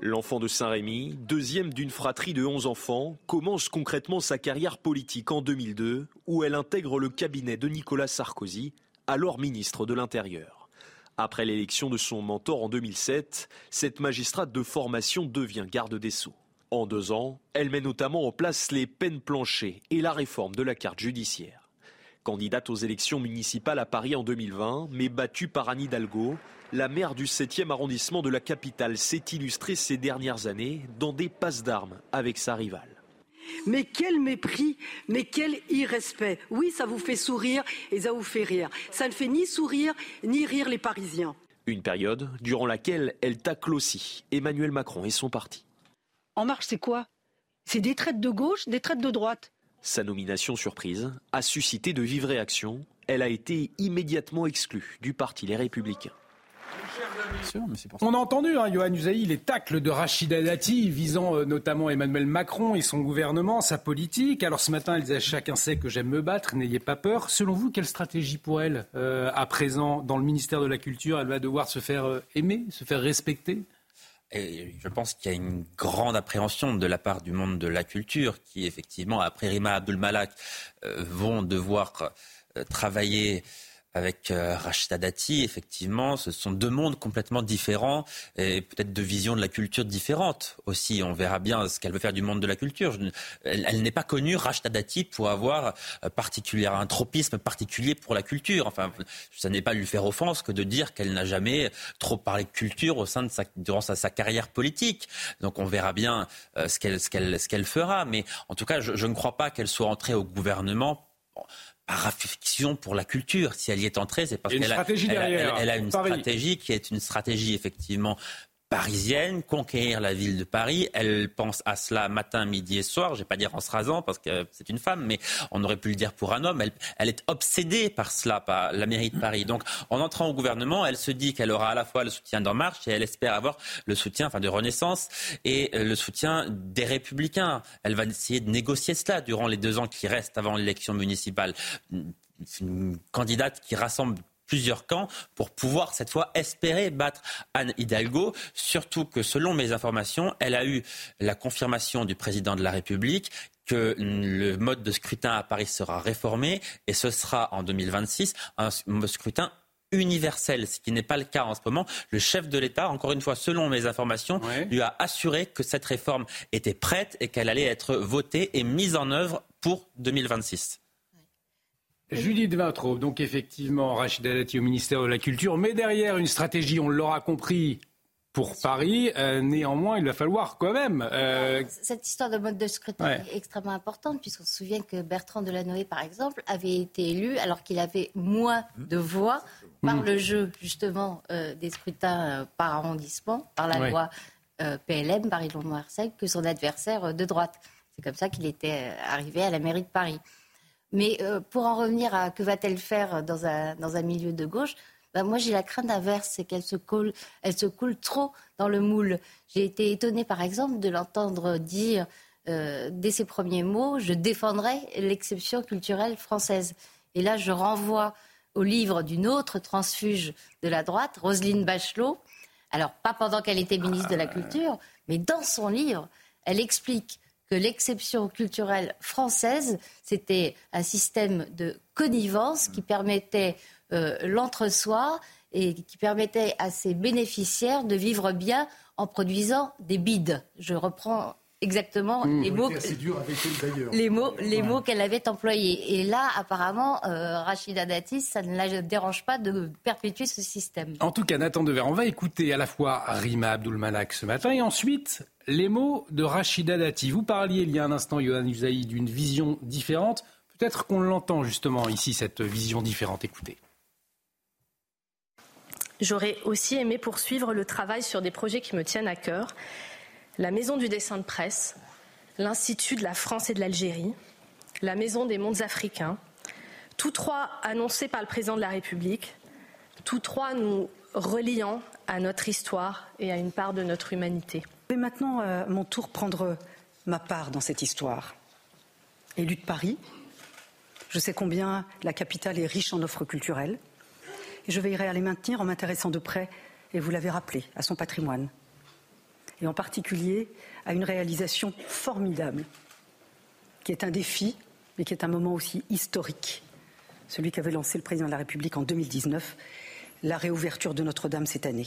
L'enfant de Saint-Rémy, deuxième d'une fratrie de 11 enfants, commence concrètement sa carrière politique en 2002, où elle intègre le cabinet de Nicolas Sarkozy, alors ministre de l'Intérieur. Après l'élection de son mentor en 2007, cette magistrate de formation devient garde des sceaux. En deux ans, elle met notamment en place les peines planchées et la réforme de la carte judiciaire. Candidate aux élections municipales à Paris en 2020, mais battue par Anne Hidalgo, la maire du 7e arrondissement de la capitale s'est illustrée ces dernières années dans des passes d'armes avec sa rivale. Mais quel mépris, mais quel irrespect. Oui, ça vous fait sourire et ça vous fait rire. Ça ne fait ni sourire ni rire les Parisiens. Une période durant laquelle elle tacle aussi Emmanuel Macron et son parti. En marche, c'est quoi? C'est des traites de gauche, des traites de droite. Sa nomination surprise a suscité de vives réactions. Elle a été immédiatement exclue du parti Les Républicains. On a entendu, hein, Johan Usaï, les tacles de Rachida Dati visant euh, notamment Emmanuel Macron et son gouvernement, sa politique. Alors ce matin, elle disait chacun sait que j'aime me battre, n'ayez pas peur. Selon vous, quelle stratégie pour elle euh, à présent dans le ministère de la Culture Elle va devoir se faire euh, aimer, se faire respecter? Et je pense qu'il y a une grande appréhension de la part du monde de la culture qui, effectivement, après Rima Abdul-Malak, vont devoir travailler avec euh, Rachida Dati, effectivement, ce sont deux mondes complètement différents et peut-être deux visions de la culture différentes aussi. On verra bien ce qu'elle veut faire du monde de la culture. elle, n'est pas connue, Rachida Dati, pour avoir euh, un tropisme particulier pour la culture. Enfin, ça n'est pas lui faire offense que de dire qu'elle n'a jamais trop parlé de culture au sein de sa, durant sa, carrière politique. Donc on verra bien euh, ce qu'elle ce qu'elle fera. Mais en tout cas, je ne crois pas qu'elle soit entrée au gouvernement par affection pour la culture. Si elle y est entrée, c'est parce qu'elle a, elle a, une stratégie qui est une stratégie effectivement parisienne, conquérir la ville de Paris. Elle pense à cela matin, midi et soir. Je vais pas dire en se rasant parce que c'est une femme, mais on aurait pu le dire pour un homme. Elle, elle est obsédée par cela, par la mairie de Paris. Donc, en entrant au gouvernement, elle se dit qu'elle aura à la fois le soutien d'En Marche et elle espère avoir le soutien, enfin, de Renaissance et euh, le soutien des Républicains. Elle va essayer de négocier cela durant les deux ans qui restent avant l'élection municipale une candidate qui rassemble plusieurs camps pour pouvoir cette fois espérer battre Anne Hidalgo. Surtout que selon mes informations, elle a eu la confirmation du président de la République que le mode de scrutin à Paris sera réformé et ce sera en 2026 un scrutin universel, ce qui n'est pas le cas en ce moment. Le chef de l'État, encore une fois, selon mes informations, lui a assuré que cette réforme était prête et qu'elle allait être votée et mise en œuvre pour 2026. Judith Vintraube, donc effectivement, Rachida Dati au ministère de la Culture, mais derrière une stratégie, on l'aura compris, pour Paris. Euh, néanmoins, il va falloir quand même. Euh, Cette histoire de mode de scrutin est extrêmement importante, puisqu'on se souvient que Bertrand Delanoë, par exemple, avait été élu alors qu'il avait moins de voix par mm. le jeu, justement, euh, des scrutins par arrondissement, par la loi PLM, Paris-Londres-Marseille, que son adversaire de droite. C'est comme ça qu'il était arrivé à la mairie de Paris. Mais euh, pour en revenir à que va-t-elle faire dans un, dans un milieu de gauche, ben moi j'ai la crainte inverse, c'est qu'elle se coule, elle se coule trop dans le moule. J'ai été étonnée par exemple de l'entendre dire euh, dès ses premiers mots, je défendrai l'exception culturelle française. Et là je renvoie au livre d'une autre transfuge de la droite, Roselyne Bachelot. Alors pas pendant qu'elle était ministre de la Culture, mais dans son livre, elle explique que l'exception culturelle française, c'était un système de connivence qui permettait euh, l'entre-soi et qui permettait à ses bénéficiaires de vivre bien en produisant des bides. Je reprends exactement mmh. les, mots, les mots, les mots qu'elle avait employés. Et là, apparemment, euh, Rachida Dati, ça ne la dérange pas de perpétuer ce système. En tout cas, Nathan Dever, on va écouter à la fois Rima Abdul-Malak ce matin et ensuite les mots de Rachida Dati. Vous parliez il y a un instant, Yohann Usaï, d'une vision différente. Peut-être qu'on l'entend justement ici, cette vision différente. Écoutez. J'aurais aussi aimé poursuivre le travail sur des projets qui me tiennent à cœur. La Maison du dessin de presse, l'Institut de la France et de l'Algérie, la Maison des mondes africains, tous trois annoncés par le président de la République, tous trois nous reliant à notre histoire et à une part de notre humanité. Je vais maintenant, à mon tour, prendre ma part dans cette histoire. Élu de Paris, je sais combien la capitale est riche en offres culturelles et je veillerai à les maintenir en m'intéressant de près, et vous l'avez rappelé, à son patrimoine et en particulier à une réalisation formidable qui est un défi mais qui est un moment aussi historique, celui qu'avait lancé le président de la République en 2019, la réouverture de Notre-Dame cette année.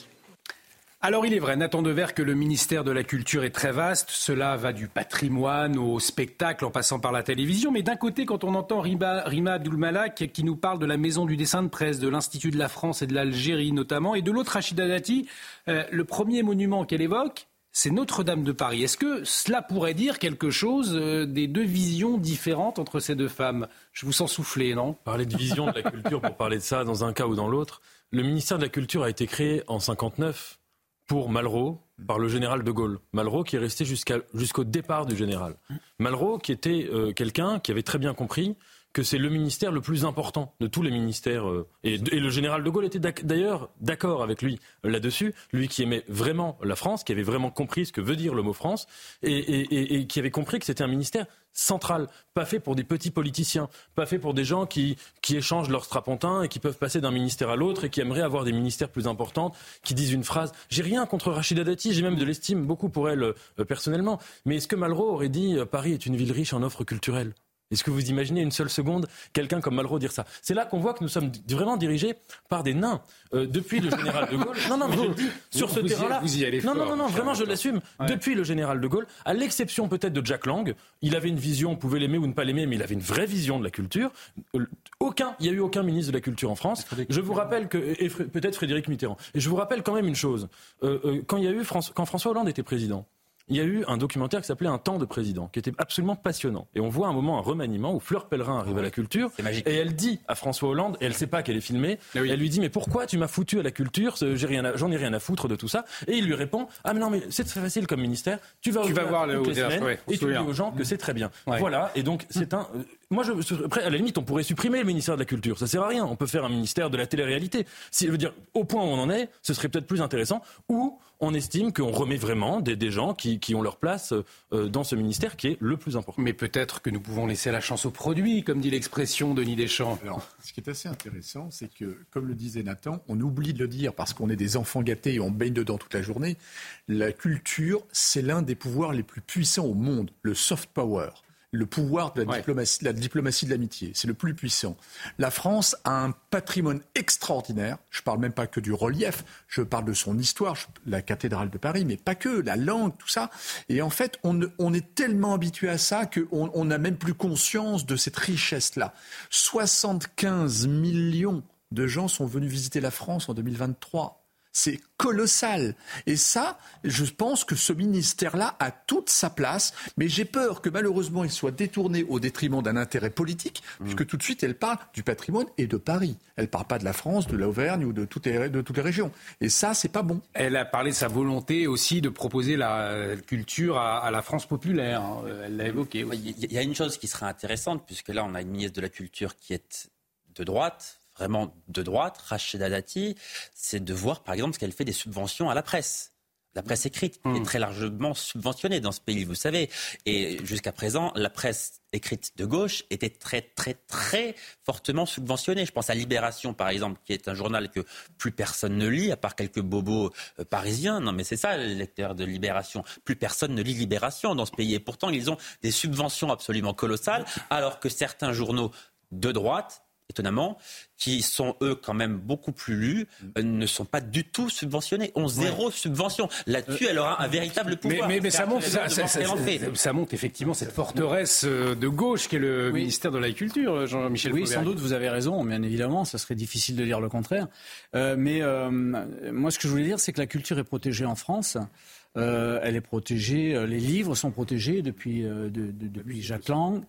Alors il est vrai, Nathan Dever, que le ministère de la Culture est très vaste. Cela va du patrimoine au spectacle en passant par la télévision. Mais d'un côté, quand on entend Rima, Rima Abdulmalak qui nous parle de la maison du dessin de presse, de l'Institut de la France et de l'Algérie notamment, et de l'autre Rachida Dati, euh, le premier monument qu'elle évoque, c'est Notre-Dame de Paris. Est-ce que cela pourrait dire quelque chose euh, des deux visions différentes entre ces deux femmes? Je vous sens souffler, non? Parler de vision de la culture pour parler de ça dans un cas ou dans l'autre. Le ministère de la Culture a été créé en 59 pour Malraux par le général de Gaulle. Malraux qui est resté jusqu'au départ du général. Malraux qui était euh, quelqu'un qui avait très bien compris que c'est le ministère le plus important de tous les ministères. Euh, et, le général de Gaulle était d'ailleurs d'accord avec lui là-dessus, lui qui aimait vraiment la France, qui avait vraiment compris ce que veut dire le mot France, et, qui avait compris que c'était un ministère central, pas fait pour des petits politiciens, pas fait pour des gens qui, qui échangent leurs strapontins et qui peuvent passer d'un ministère à l'autre et qui aimeraient avoir des ministères plus importants, qui disent une phrase. J'ai rien contre Rachida Dati, j'ai même de l'estime beaucoup pour elle euh, personnellement. Mais est-ce que Malraux aurait dit euh, Paris est une ville riche en offres culturelles? Est-ce que vous imaginez une seule seconde quelqu'un comme Malraux dire ça? C'est là qu'on voit que nous sommes vraiment dirigés par des nains. Euh, depuis le général de Gaulle. Non, non, mais je le dis sur ce terrain-là. Non, non, non, non, vraiment, je l'assume. Depuis le général de Gaulle, à l'exception peut-être de Jack Lang, il avait une vision, on pouvait l'aimer ou ne pas l'aimer, mais il avait une vraie vision de la culture. Euh, aucun, il n'y a eu aucun ministre de la culture en France. Je vous rappelle que, et peut-être Frédéric Mitterrand. Et je vous rappelle quand même une chose. Euh, quand il y a eu, quand François Hollande était président, il y a eu un documentaire qui s'appelait Un temps de président, qui était absolument passionnant. Et on voit un moment un remaniement où Fleur Pellerin arrive à la culture et elle dit à François Hollande, et elle ne sait pas qu'elle est filmée, ah elle lui dit mais pourquoi tu m'as foutu à la culture J'en ai, rien à foutre de tout ça. Et il lui répond ah mais non mais c'est très facile comme ministère, tu vas, tu vas voir le, toutes et tu dis aux gens que c'est très bien. Voilà. Et donc c'est un euh, moi, je, après, à la limite, on pourrait supprimer le ministère de la Culture. Ça sert à rien. On peut faire un ministère de la télé-réalité. Si, je veux dire, au point où on en est, ce serait peut-être plus intéressant. Ou on estime qu'on remet vraiment des, des gens qui, qui, ont leur place euh, dans ce ministère qui est le plus important. Mais peut-être que nous pouvons laisser la chance au produit, comme dit l'expression de Denis Deschamps. Alors, ce qui est assez intéressant, c'est que, comme le disait Nathan, on oublie de le dire parce qu'on est des enfants gâtés et on baigne dedans toute la journée. La culture, c'est l'un des pouvoirs les plus puissants au monde, le soft power le pouvoir de la diplomatie, la diplomatie de l'amitié. C'est le plus puissant. La France a un patrimoine extraordinaire. Je ne parle même pas que du relief, je parle de son histoire, la cathédrale de Paris, mais pas que, la langue, tout ça. Et en fait, on, on est tellement habitué à ça qu'on n'a même plus conscience de cette richesse-là. 75 millions de gens sont venus visiter la France en 2023. C'est colossal. Et ça, je pense que ce ministère-là a toute sa place, mais j'ai peur que malheureusement il soit détourné au détriment d'un intérêt politique, mmh. puisque tout de suite elle parle du patrimoine et de Paris. Elle ne parle pas de la France, de l'Auvergne ou de toutes, les, de toutes les régions. Et ça, c'est pas bon. Elle a parlé de sa volonté aussi de proposer la culture à, la France populaire. Hein. Elle l'a évoqué. Il y a une chose qui serait intéressante, puisque là on a une ministre de la Culture qui est de droite, vraiment de droite, Rachida Dati, c'est de voir par exemple ce qu'elle fait des subventions à la presse. La presse écrite est hmm. très largement subventionnée dans ce pays, vous savez. Et jusqu'à présent, la presse écrite de gauche était très, très, très fortement subventionnée. Je pense à Libération, par exemple, qui est un journal que plus personne ne lit, à part quelques bobos euh, parisiens. Non, mais c'est ça, le lecteur de Libération. Plus personne ne lit Libération dans ce pays. Et pourtant, ils ont des subventions absolument colossales, alors que certains journaux de droite étonnamment, qui sont eux quand même beaucoup plus lus, euh, ne sont pas du tout subventionnés, ont zéro subvention. Là-dessus, elle aura un véritable pouvoir. Mais, ça, montre, ça, montre effectivement cette forteresse euh, de gauche qui est le ministère de la Culture, Jean-Michel Oui, sans doute, vous avez raison, bien évidemment, ça serait difficile de dire le contraire. Euh, mais moi, ce que je voulais dire, c'est que la culture est protégée en France. elle est protégée, les livres sont protégés depuis, depuis Jacques Lang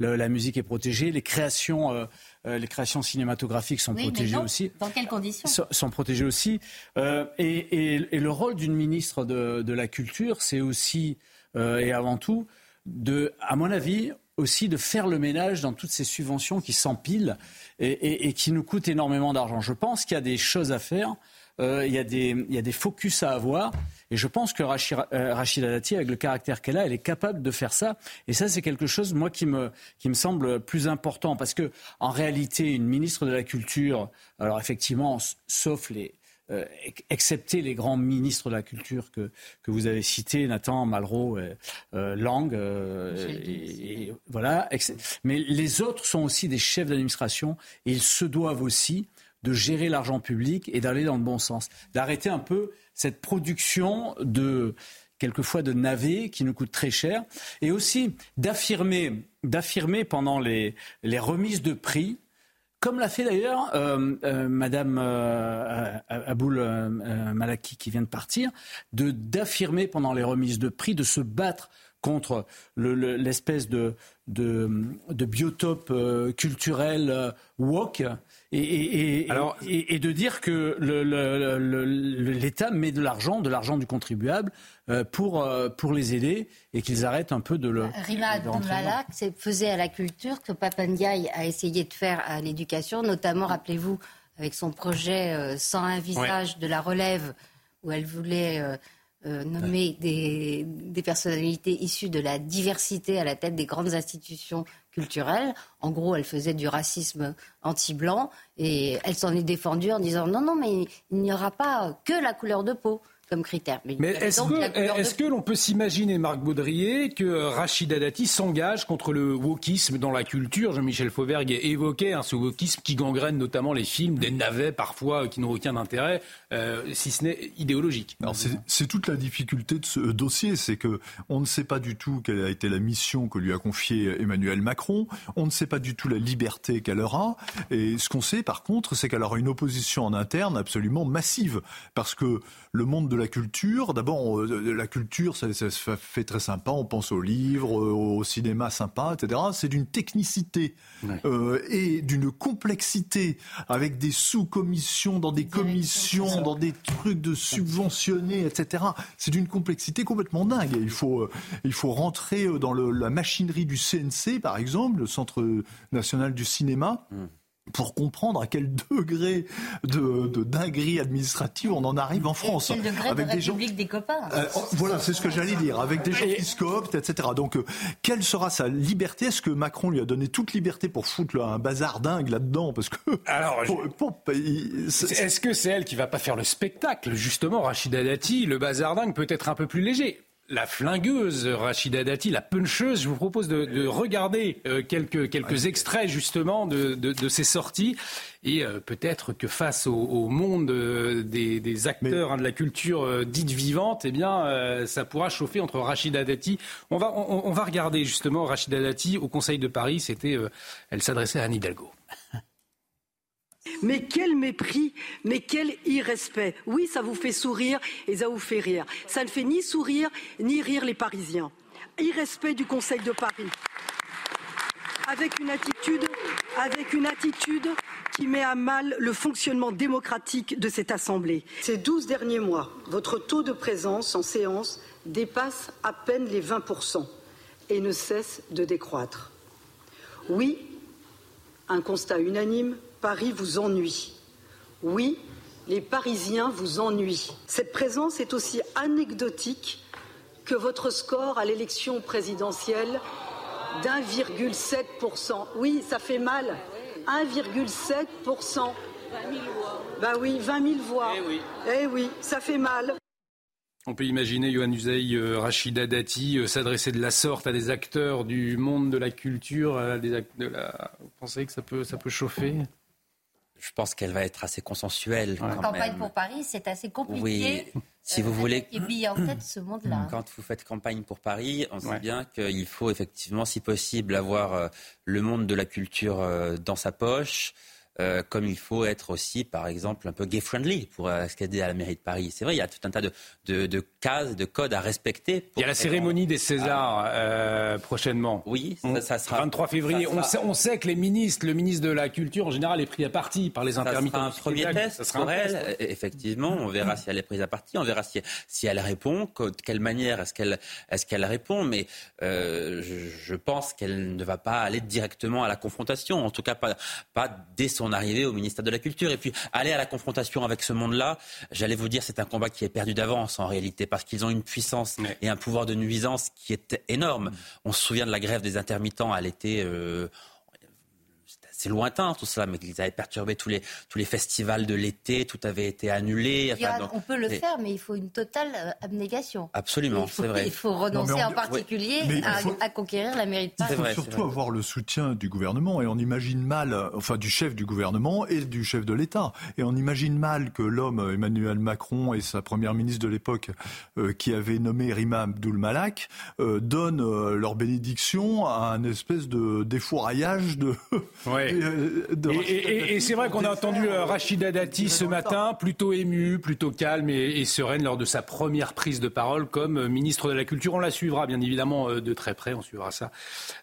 la musique est protégée, les créations, euh, euh, les créations cinématographiques sont protégées aussi. Dans quelles conditions Sont, protégées aussi. Euh, et, le rôle d'une ministre de, la Culture, c'est aussi et avant tout de, à mon avis, aussi de faire le ménage dans toutes ces subventions qui s'empilent et, qui nous coûtent énormément d'argent. Je pense qu'il y a des choses à faire. Euh, il, y a des, il y a des focus à avoir. Et je pense que euh, Rachida Dati, avec le caractère qu'elle a, elle est capable de faire ça. Et ça, c'est quelque chose, moi, qui me, qui me semble plus important. Parce que, en réalité, une ministre de la Culture, alors effectivement, sauf les, euh, excepté les grands ministres de la culture que, que vous avez cités, Nathan, Malraux, euh, euh Lang, euh, et, voilà. Mais les autres sont aussi des chefs d'administration et ils se doivent aussi de gérer l'argent public et d'aller dans le bon sens, d'arrêter un peu cette production de quelquefois de navets qui nous coûtent très cher, et aussi d'affirmer, pendant les, remises de prix comme l'a fait d'ailleurs euh, euh, Madame euh, Aboul Malaki qui vient de partir, de d'affirmer pendant les remises de prix, de se battre contre l'espèce de, de, de, biotope culturel woke et, et, de dire que l'État met de l'argent, de l'argent du contribuable, euh, pour, euh, pour les aider et qu'ils arrêtent un peu de le. Rima Abdulmalak faisait à la culture que Papandiaï a essayé de faire à l'éducation, notamment, rappelez-vous, avec son projet euh, Sans un visage de la relève, où elle voulait. nommer des, des, personnalités issues de la diversité à la tête des grandes institutions culturelle. En gros, elle faisait du racisme anti-blanc et elle s'en est défendue en disant non, non, mais il n'y aura pas que la couleur de peau comme critère. Mais, est-ce que, l'on peut s'imaginer, Marc Baudrier, que Rachida Dati s'engage contre le wokisme dans la culture? Jean-Michel Fauvergue évoquait hein, ce wokisme qui gangrène notamment les films, des navets parfois qui n'ont aucun intérêt, euh, si ce n'est idéologique. Alors c'est toute la difficulté de ce dossier, c'est que on ne sait pas du tout quelle a été la mission que lui a confiée Emmanuel Macron, on ne sait pas du tout la liberté qu'elle aura, et ce qu'on sait par contre, c'est qu'elle aura une opposition en interne absolument massive, parce que le monde de la culture. D'abord, euh, la culture, ça, ça, fait très sympa. On pense aux livres, euh, au cinéma sympa, etc. C'est d'une technicité euh, et d'une complexité avec des sous-commissions dans des commissions, dans des trucs de subventionnés, etc. C'est d'une complexité complètement dingue. Il faut, il faut rentrer dans le, la machinerie du CNC, par exemple, le Centre national du cinéma. Mmh pour comprendre à quel degré de, de, dinguerie administrative on en arrive en France. quel degré avec de des République des copains. Euh, oh, voilà, c'est ce que j'allais dire, avec des gens qui scoptent, etc. Donc, euh, quelle sera sa liberté? Est-ce que Macron lui a donné toute liberté pour foutre un bazar dingue là-dedans? Parce que. Alors, est-ce que c'est elle qui va pas faire le spectacle? Justement, Rachida Dati, le bazar dingue peut être un peu plus léger la flingueuse Rachida Dati, la puncheuse. Je vous propose de, regarder euh, quelques, quelques extraits justement de, de, ces sorties. Et euh, peut-être que face au, monde euh, des, acteurs hein, de la culture dite vivante, eh bien, ça pourra chauffer entre Rachida Dati. On va, on, va regarder justement Rachida Dati au Conseil de Paris. C'était, elle s'adressait à Anne Hidalgo. Mais quel mépris, mais quel irrespect. Oui, ça vous fait sourire et ça vous fait rire. Ça ne fait ni sourire ni rire les Parisiens. Irrespect du Conseil de Paris. Avec une attitude, avec une attitude qui met à mal le fonctionnement démocratique de cette Assemblée. Ces douze derniers mois, votre taux de présence en séance dépasse à peine les 20% et ne cesse de décroître. Oui, un constat unanime, Paris vous ennuie. Oui, les Parisiens vous ennuient. Cette présence est aussi anecdotique que votre score à l'élection présidentielle d'1,7%. Oui, ça fait mal. 1,7%. Bah oui, 20 000 voix. Eh oui. Eh oui, ça fait mal. On peut imaginer Johan Uzey, euh, Rachida Dati euh, s'adresser de la sorte à des acteurs du monde de la culture. des de la... Vous pensez que ça peut, ça peut chauffer? Je pense qu'elle va être assez consensuelle. La campagne pour Paris, c'est assez compliqué. Oui, si vous voulez. Et en tête ce monde-là. Quand vous faites campagne pour Paris, on sait bien qu'il faut effectivement, si possible, avoir euh, le monde de la culture euh, dans sa poche. Euh, comme il faut être aussi, par exemple, un peu gay-friendly pour accéder à la mairie de Paris. C'est vrai, il y a tout un tas de, de, de cases, de codes à respecter. Il y a la cérémonie des Césars euh, prochainement. Oui, ça, ça, sera. 23 février. On sait, on, sait, que les ministres, le ministre de la Culture en général est pris à partie par les intermittents. Ça sera un premier test ça sera pour elle. Test, Effectivement, on verra si elle est prise à partie, on verra si, si elle répond, de quelle manière est-ce qu'elle est qu'elle répond. Mais euh, je, je, pense qu'elle ne va pas aller directement à la confrontation, en tout cas pas, pas dès son arrivée au ministère de la Culture. Et puis aller à la confrontation avec ce monde-là, j'allais vous dire, c'est un combat qui est perdu d'avance en réalité, parce qu'ils ont une puissance et un pouvoir de nuisance qui est énorme. On se souvient de la grève des intermittents à l'été. Euh, c'est lointain tout cela, mais ils avaient perturbé tous les, tous les festivals de l'été, tout avait été annulé. Enfin, donc, on peut le faire, mais il faut une totale euh, abnégation. Absolument, c'est vrai. Il faut renoncer non, on, en particulier ouais, à, faut, à, conquérir la mairie de Paris. Il faut vrai, surtout avoir le soutien du gouvernement, et on imagine mal, enfin du chef du gouvernement et du chef de l'État. Et on imagine mal que l'homme, Emmanuel Macron et sa première ministre de l'époque, euh, qui avait nommé Rima Abdul Malak, euh, donnent euh, leur bénédiction à un espèce de défouraillage de... Ouais. Et, et, et c'est vrai qu'on a entendu euh, Rachida Dati ce matin, plutôt émue, plutôt calme et, sereine lors de sa première prise de parole comme euh, ministre de la Culture. On la suivra bien évidemment euh, de très près, on suivra ça.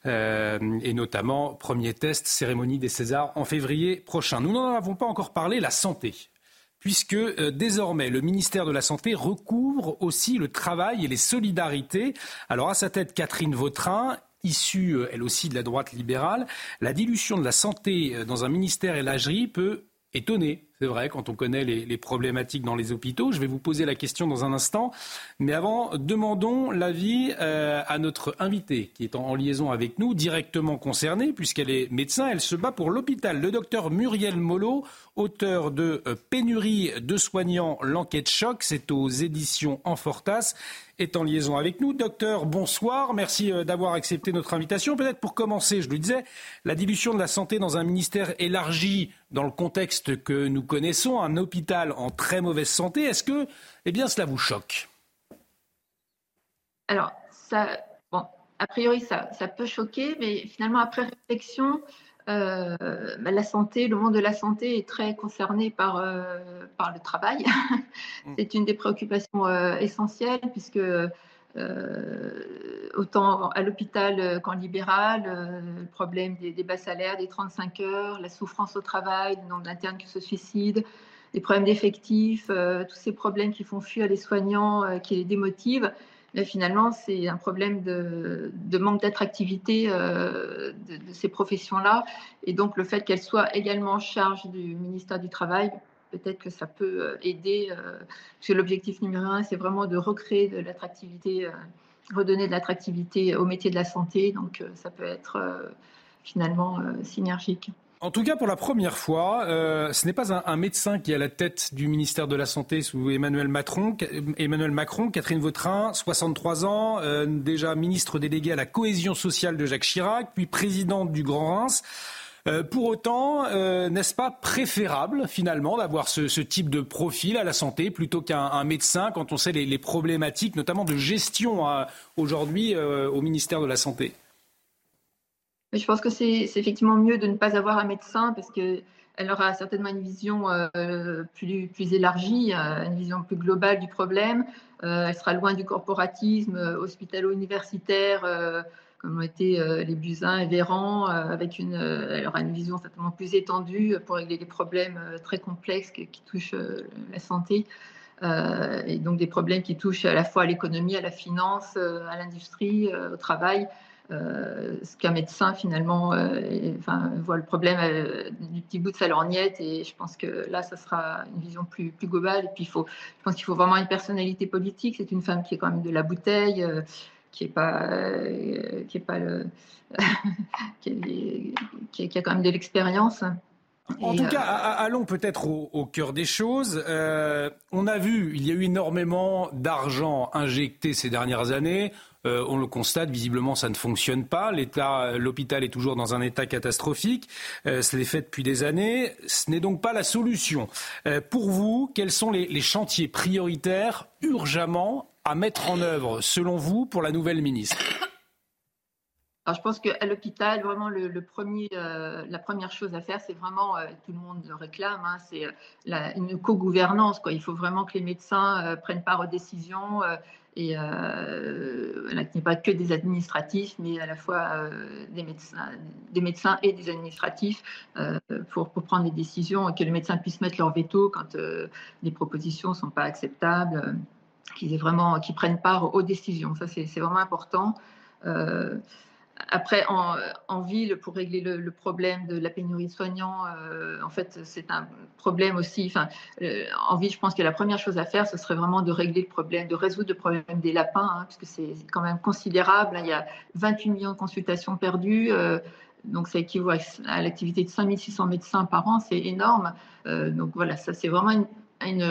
Euh, et notamment, premier test, cérémonie des Césars en février prochain. Nous n'en avons pas encore parlé, la santé puisque euh, désormais le ministère de la Santé recouvre aussi le travail et les solidarités. Alors à sa tête, Catherine Vautrin issue euh, elle aussi de la droite libérale, la dilution de la santé euh, dans un ministère et peut étonner. C'est vrai, quand on connaît les, problématiques dans les hôpitaux. Je vais vous poser la question dans un instant. Mais avant, demandons l'avis euh, à notre invitée qui est en, liaison avec nous, directement concernée, puisqu'elle est médecin. Elle se bat pour l'hôpital. Le docteur Muriel Molo, auteur de euh, Pénurie de soignants, l'enquête choc. C'est aux éditions Enfortas est en liaison avec nous. Docteur, bonsoir. Merci euh, d'avoir accepté notre invitation. Peut-être pour commencer, je le disais, la dilution de la santé dans un ministère élargi dans le contexte que nous connaissons, un hôpital en très mauvaise santé, est-ce que eh bien, cela vous choque? Alors, ça, bon, a priori, ça, ça peut choquer, mais finalement, après réflexion, euh, bah, la santé, le monde de la santé est très concerné par, euh, par le travail. C'est une des préoccupations euh, essentielles puisque autant à l'hôpital qu'en libéral, le problème des, bas salaires, des 35 heures, la souffrance au travail, le nombre d'internes qui se suicident, les problèmes d'effectifs, tous ces problèmes qui font fuir les soignants, qui les démotivent mais finalement, c'est un problème de, manque d'attractivité euh, de, de, ces professions-là. Et donc, le fait qu'elles soient également en charge du ministère du Travail, peut-être que ça peut euh, aider. Euh, parce que l'objectif numéro un, c'est vraiment de recréer de l'attractivité, euh, redonner de l'attractivité au métier de la santé. Donc, ça peut être finalement synergique. En tout cas, pour la première fois, ce n'est pas un, médecin qui est à la tête du ministère de la Santé sous Emmanuel Macron. Emmanuel Macron, Catherine Vautrin, 63 ans, déjà ministre délégué à la cohésion sociale de Jacques Chirac, puis présidente du Grand Reims. Euh, pour autant, euh, n'est-ce pas préférable finalement d'avoir ce, type de profil à la santé plutôt qu'un médecin quand on sait les, problématiques, notamment de gestion aujourd'hui euh, au ministère de la Santé? Je pense que c'est effectivement mieux de ne pas avoir un médecin parce qu'elle aura certainement une vision plus, élargie, une vision plus globale du problème. Elle sera loin du corporatisme hospitalo-universitaire, comme ont été euh, les Buzyn et Véran, avec une, elle aura une vision certainement plus étendue pour régler des problèmes très complexes qui, touchent la santé. et donc des problèmes qui touchent à la fois à l'économie, à la finance, à l'industrie, au travail. Euh, ce qu'un médecin finalement euh, voit le problème euh, du petit bout de sa lorgnette et je pense que là ça sera une vision plus, plus globale et puis il faut, je pense qu'il faut vraiment une personnalité politique c'est une femme qui est quand même de la bouteille euh, qui est pas euh, qui est pas le qui, est, qui, a quand même de l'expérience en et tout cas, allons peut-être au, au, cœur des choses. Euh, on a vu, il y a eu énormément d'argent injecté ces dernières années. Euh, on le constate, visiblement, ça ne fonctionne pas. L'État, l'hôpital est toujours dans un état catastrophique. Euh, c'est fait depuis des années. Ce n'est donc pas la solution. Euh, pour vous, quels sont les, les chantiers prioritaires urgemment à mettre en œuvre, selon vous, pour la nouvelle ministre alors, je pense qu'à l'hôpital, vraiment, euh, la première chose à faire, c'est vraiment, euh, tout le monde le réclame, hein, c'est euh, une co-gouvernance. Il faut vraiment que les médecins prennent part aux décisions et qu'il n'y ait pas que des administratifs, mais à la fois des, médecins, des médecins et des administratifs pour, prendre des décisions et que les médecins puissent mettre leur veto quand les propositions ne sont pas acceptables, qu'ils vraiment, qu'ils prennent part aux décisions. Ça, c'est vraiment important. Après, en, ville, pour régler le, problème de la pénurie de soignants, euh, en fait, c'est un problème aussi. Euh, en ville, je pense que la première chose à faire, ce serait vraiment de régler le problème, de résoudre le problème des lapins, hein, parce que c'est quand même considérable. Il y a 28 millions de consultations perdues. Euh, donc, ça équivaut à l'activité de 5600 médecins par an, c'est énorme. donc, voilà, ça, c'est vraiment une, une,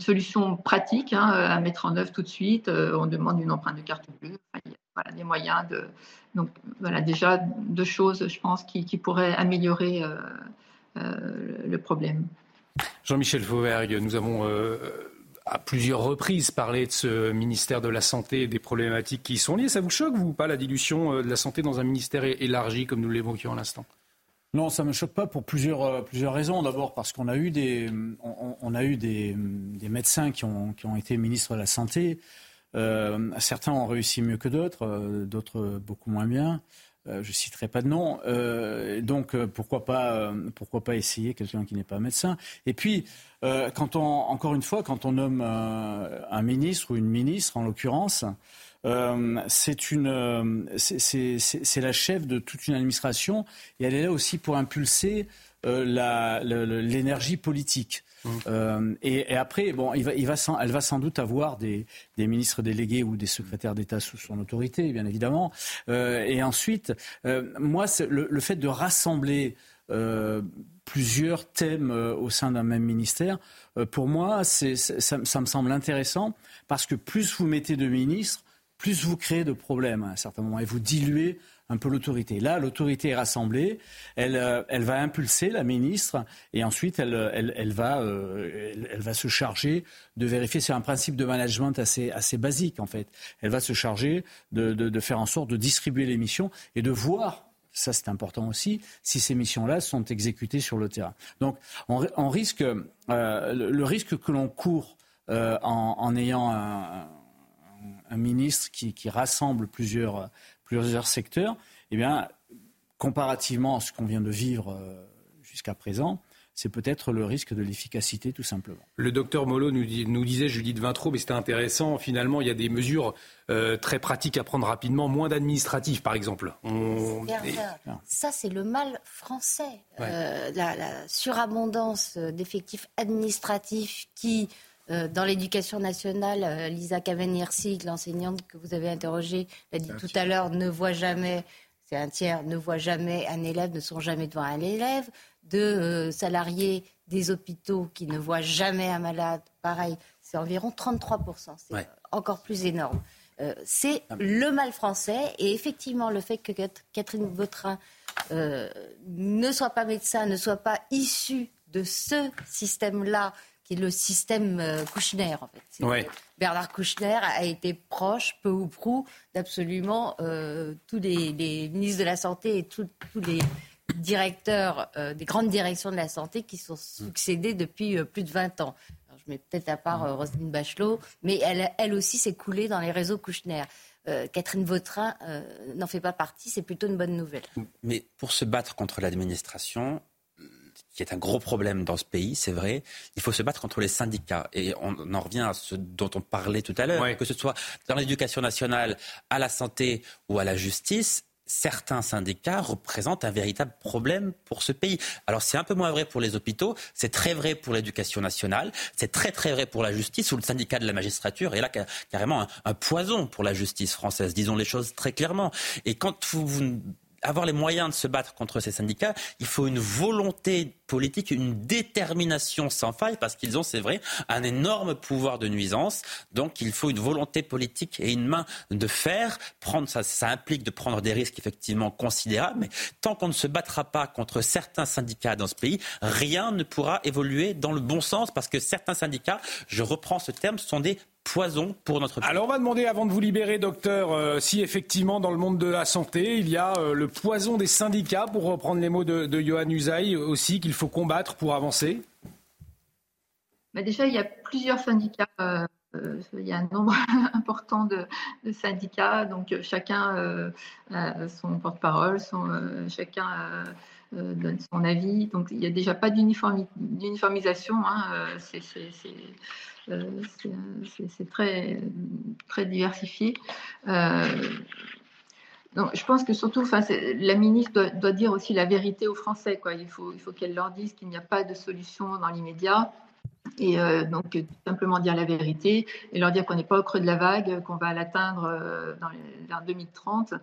solution pratique hein, à mettre en œuvre tout de suite. on demande une empreinte de carte bleue voilà, les moyens de. Donc, voilà, déjà deux choses, je pense, qui, pourraient améliorer euh, euh, le problème. Jean-Michel Fauvergue, nous avons euh, à plusieurs reprises parlé de ce ministère de la Santé et des problématiques qui y sont liées. Ça vous choque, vous, pas, la dilution de la santé dans un ministère élargi, comme nous l'évoquions à l'instant? Non, ça ne me choque pas pour plusieurs, plusieurs raisons. D'abord parce qu'on a eu des, on, a eu des, médecins qui ont, qui ont, été ministres de la Santé euh, certains ont réussi mieux que d'autres, euh, d'autres beaucoup moins bien. Euh, je ne citerai pas de nom. donc pourquoi pas, pourquoi pas essayer quelqu'un qui n'est pas médecin? Et puis, quand on, encore une fois, quand on nomme un ministre ou une ministre, en l'occurrence, c'est une, c'est la chef de toute une administration et elle est là aussi pour impulser l'énergie politique. Euh, et, après, bon, elle va sans doute avoir des, ministres délégués ou des secrétaires d'État sous son autorité, bien évidemment. Euh, et ensuite, euh, moi, le, fait de rassembler plusieurs thèmes au sein d'un même ministère, pour moi, ça, me semble intéressant parce que plus vous mettez de ministres, plus vous créez de problèmes à un certain moment et vous diluez un peu l'autorité. Là, l'autorité est rassemblée, elle, euh, va impulser la ministre et ensuite va, euh, elle, va se charger de vérifier. C'est un principe de management assez, assez basique en fait. Elle va se charger de, faire en sorte de distribuer les missions et de voir ça c'est important aussi, si ces missions-là sont exécutées sur le terrain. Donc euh, le, risque que l'on court en, ayant un, ministre qui, rassemble plusieurs, plusieurs secteurs, eh bien, comparativement à ce qu'on vient de vivre euh, jusqu'à présent, c'est peut-être le risque de l'efficacité, tout simplement. Le docteur Molo nous, nous, disait, Judith Vintraud, mais c'était intéressant, finalement, il y a des mesures euh, très pratiques à prendre rapidement, moins d'administratifs, par exemple. Ça, c'est le mal français. Euh, la, la, surabondance d'effectifs administratifs qui euh, dans l'éducation nationale, euh, Lisa Cavanier-Sig, l'enseignante que vous avez interrogée, l'a dit tout à l'heure, ne voit jamais, c'est un tiers, ne voit jamais un élève, ne sont jamais devant un élève. De euh, salariés des hôpitaux qui ne voient jamais un malade, pareil, c'est environ 33%. C'est encore plus énorme. c'est ah le mal français. Et effectivement, le fait que Catherine Vautrin ne soit pas médecin, ne soit pas issue de ce système-là qui est le système euh, Kouchner, en fait. Bernard Kouchner a été proche, peu ou prou, d'absolument euh, tous les, ministres de la Santé et tous les directeurs euh, des grandes directions de la santé qui sont succédés depuis plus de 20 ans. je mets peut-être à part Roselyne Bachelot, mais elle, elle aussi s'est coulée dans les réseaux Kouchner. Catherine Vautrin n'en fait pas partie, c'est plutôt une bonne nouvelle. Mais pour se battre contre l'administration, qui est un gros problème dans ce pays, c'est vrai. Il faut se battre contre les syndicats. Et on en revient à ce dont on parlait tout à l'heure, que ce soit dans l'éducation nationale, à la santé ou à la justice. Certains syndicats représentent un véritable problème pour ce pays. Alors c'est un peu moins vrai pour les hôpitaux, c'est très vrai pour l'éducation nationale, c'est très très vrai pour la justice ou le syndicat de la magistrature est là carrément un, un poison pour la justice française. Disons les choses très clairement. Et quand vous, vous avoir les moyens de se battre contre ces syndicats, il faut une volonté politique, une détermination sans faille, parce qu'ils ont, c'est vrai, un énorme pouvoir de nuisance. Donc il faut une volonté politique et une main de fer. Prendre ça, ça implique de prendre des risques effectivement considérables, mais tant qu'on ne se battra pas contre certains syndicats dans ce pays, rien ne pourra évoluer dans le bon sens, parce que certains syndicats, je reprends ce terme, sont des poison pour notre pays. Alors on va demander avant de vous libérer, docteur, euh, si effectivement dans le monde de la santé, il y a euh, le poison des syndicats, pour reprendre les mots de, de Johan Usaï, aussi qu'il faut combattre pour avancer? Bah, déjà, il y a plusieurs syndicats. Euh, il y a un nombre important de, syndicats, donc chacun a son porte-parole, chacun donne son avis. Donc il n'y a déjà pas d'uniformisation. Hein, c'est euh, c'est très, très diversifié. Euh, donc, je pense que surtout, la ministre doit, dire aussi la vérité aux Français. Il faut, qu'elle leur dise qu'il n'y a pas de solution dans l'immédiat. Et euh, donc, simplement dire la vérité et leur dire qu'on n'est pas au creux de la vague, qu'on va l'atteindre vers 2030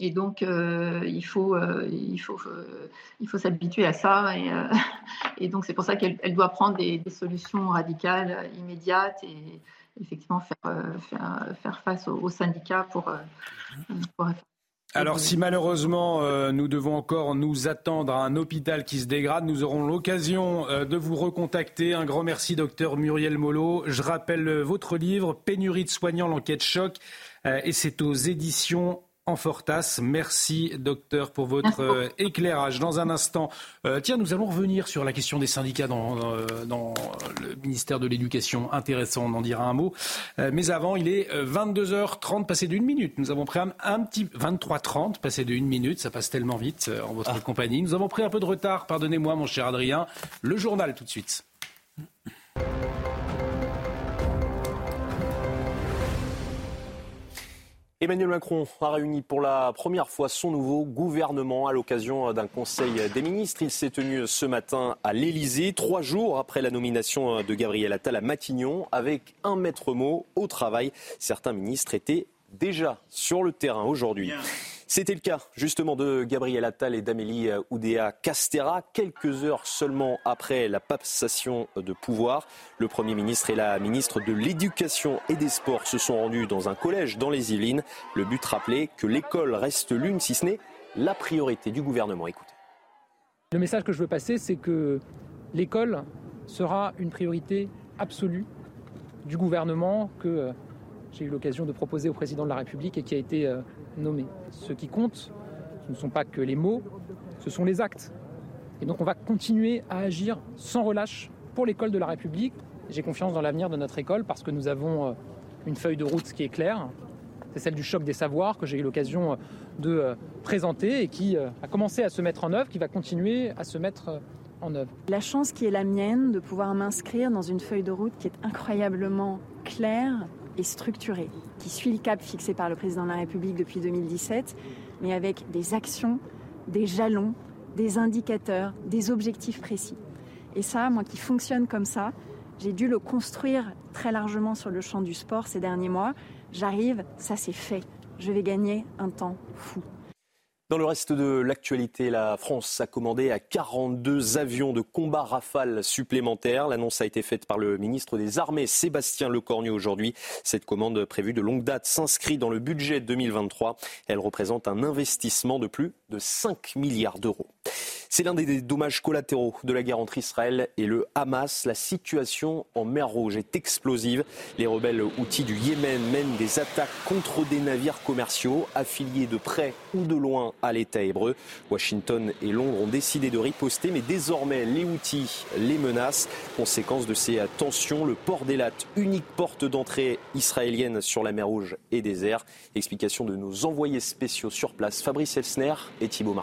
et donc, euh, il faut, euh, faut, euh, faut s'habituer à ça. Et, et donc, c'est pour ça qu'elle doit prendre des, solutions radicales, immédiates, et effectivement faire, faire, faire face aux, syndicats pour, alors si malheureusement nous devons encore nous attendre à un hôpital qui se dégrade, nous aurons l'occasion de vous recontacter. Un grand merci docteur Muriel Molo. Je rappelle votre livre Pénurie de soignants, l'enquête choc, et c'est aux éditions en Fortas. Merci, docteur, pour votre euh, éclairage. Dans un instant, euh, tiens, nous allons revenir sur la question des syndicats dans, euh, le ministère de l'Éducation. Intéressant, on en dira un mot. mais avant, il est 22h30, passé d'une minute. Nous avons pris un, petit 23h30, passé d'une minute. Ça passe tellement vite en votre ah. compagnie. Nous avons pris un peu de retard. Pardonnez-moi, mon cher Adrien. Le journal, tout de suite. Emmanuel Macron a réuni pour la première fois son nouveau gouvernement à l'occasion d'un conseil des ministres. Il s'est tenu ce matin à l'Elysée, trois jours après la nomination de Gabriel Attal à Matignon, avec un maître mot au travail. Certains ministres étaient déjà sur le terrain aujourd'hui. C'était le cas justement de Gabriel Attal et d'Amélie Oudéa Castera, quelques heures seulement après la passation de pouvoir. Le Premier ministre et la ministre de l'Éducation et des Sports se sont rendus dans un collège dans les Yvelines. Le but rappeler que l'école reste l'une, si ce n'est la priorité du gouvernement. Écoutez. Le message que je veux passer, c'est que l'école sera une priorité absolue du gouvernement que j'ai eu l'occasion de proposer au président de la République et qui a été euh, nommé. Ce qui compte, ce ne sont pas que les mots, ce sont les actes. Et donc on va continuer à agir sans relâche pour l'école de la République. J'ai confiance dans l'avenir de notre école parce que nous avons euh, une feuille de route qui est claire. C'est celle du choc des savoirs que j'ai eu l'occasion euh, de présenter et qui a commencé à se mettre en œuvre, qui va continuer à se mettre en œuvre. La chance qui est la mienne de pouvoir m'inscrire dans une feuille de route qui est incroyablement claire, et structuré, qui suit le cap fixé par le président de la République depuis 2017, mais avec des actions, des jalons, des indicateurs, des objectifs précis. Et ça, moi qui fonctionne comme ça, j'ai dû le construire très largement sur le champ du sport ces derniers mois. J'arrive, ça c'est fait. Je vais gagner un temps fou. Dans le reste de l'actualité, la France a commandé à 42 avions de combat Rafale supplémentaires. L'annonce a été faite par le ministre des Armées, Sébastien Lecornu, aujourd'hui. Cette commande prévue de longue date s'inscrit dans le budget 2023. Elle représente un investissement de plus de 5 milliards d'euros. C'est l'un des dommages collatéraux de la guerre entre Israël et le Hamas. La situation en mer Rouge est explosive. Les rebelles outils du Yémen mènent des attaques contre des navires commerciaux affiliés de près ou de loin à l'État hébreu. Washington et Londres ont décidé de riposter, mais désormais les outils les menacent. Conséquence de ces tensions, le port d'Elat, unique porte d'entrée israélienne sur la mer Rouge et désert. Explication de nos envoyés spéciaux sur place, Fabrice Elsner et Thibault.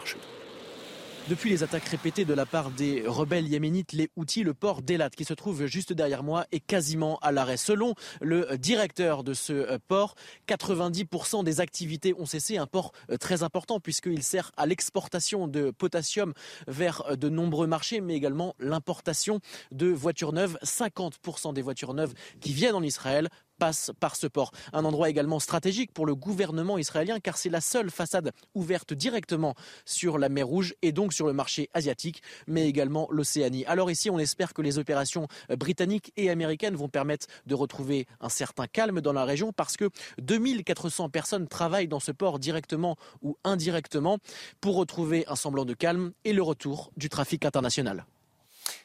Depuis les attaques répétées de la part des rebelles yéménites, les outils, le port d'Elat, qui se trouve juste derrière moi, est quasiment à l'arrêt. Selon le directeur de ce euh, port, 90% des activités ont cessé. Un port euh, très important puisqu'il sert à l'exportation de potassium vers euh, de nombreux marchés, mais également l'importation de voitures neuves. 50% des voitures neuves qui viennent en Israël passe par ce port. Un endroit également stratégique pour le gouvernement israélien car c'est la seule façade ouverte directement sur la mer Rouge et donc sur le marché asiatique, mais également l'Océanie. Alors ici, on espère que les opérations britanniques et américaines vont permettre de retrouver un certain calme dans la région parce que 2400 personnes travaillent dans ce port directement ou indirectement pour retrouver un semblant de calme et le retour du trafic international.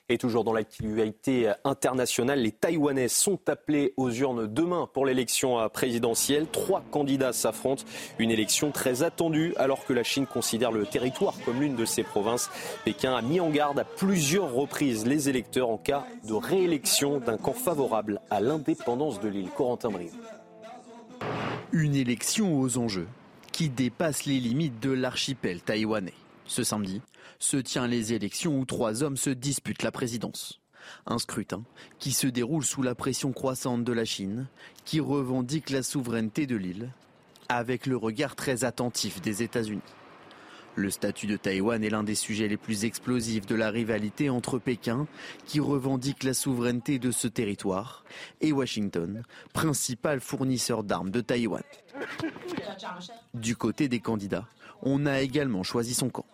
Et toujours dans l'actualité internationale, les Taïwanais sont appelés aux urnes demain pour l'élection présidentielle. Trois candidats s'affrontent. Une élection très attendue alors que la Chine considère le territoire comme l'une de ses provinces. Pékin a mis en garde à plusieurs reprises les électeurs en cas de réélection d'un camp favorable à l'indépendance de l'île. Corentin Brie. Une élection aux enjeux qui dépasse les limites de l'archipel taïwanais. Ce samedi se tient les élections où trois hommes se disputent la présidence. Un scrutin qui se déroule sous la pression croissante de la Chine, qui revendique la souveraineté de l'île, avec le regard très attentif des États-Unis. Le statut de Taïwan est l'un des sujets les plus explosifs de la rivalité entre Pékin, qui revendique la souveraineté de ce territoire, et Washington, principal fournisseur d'armes de Taïwan. Du côté des candidats, on a également choisi son camp.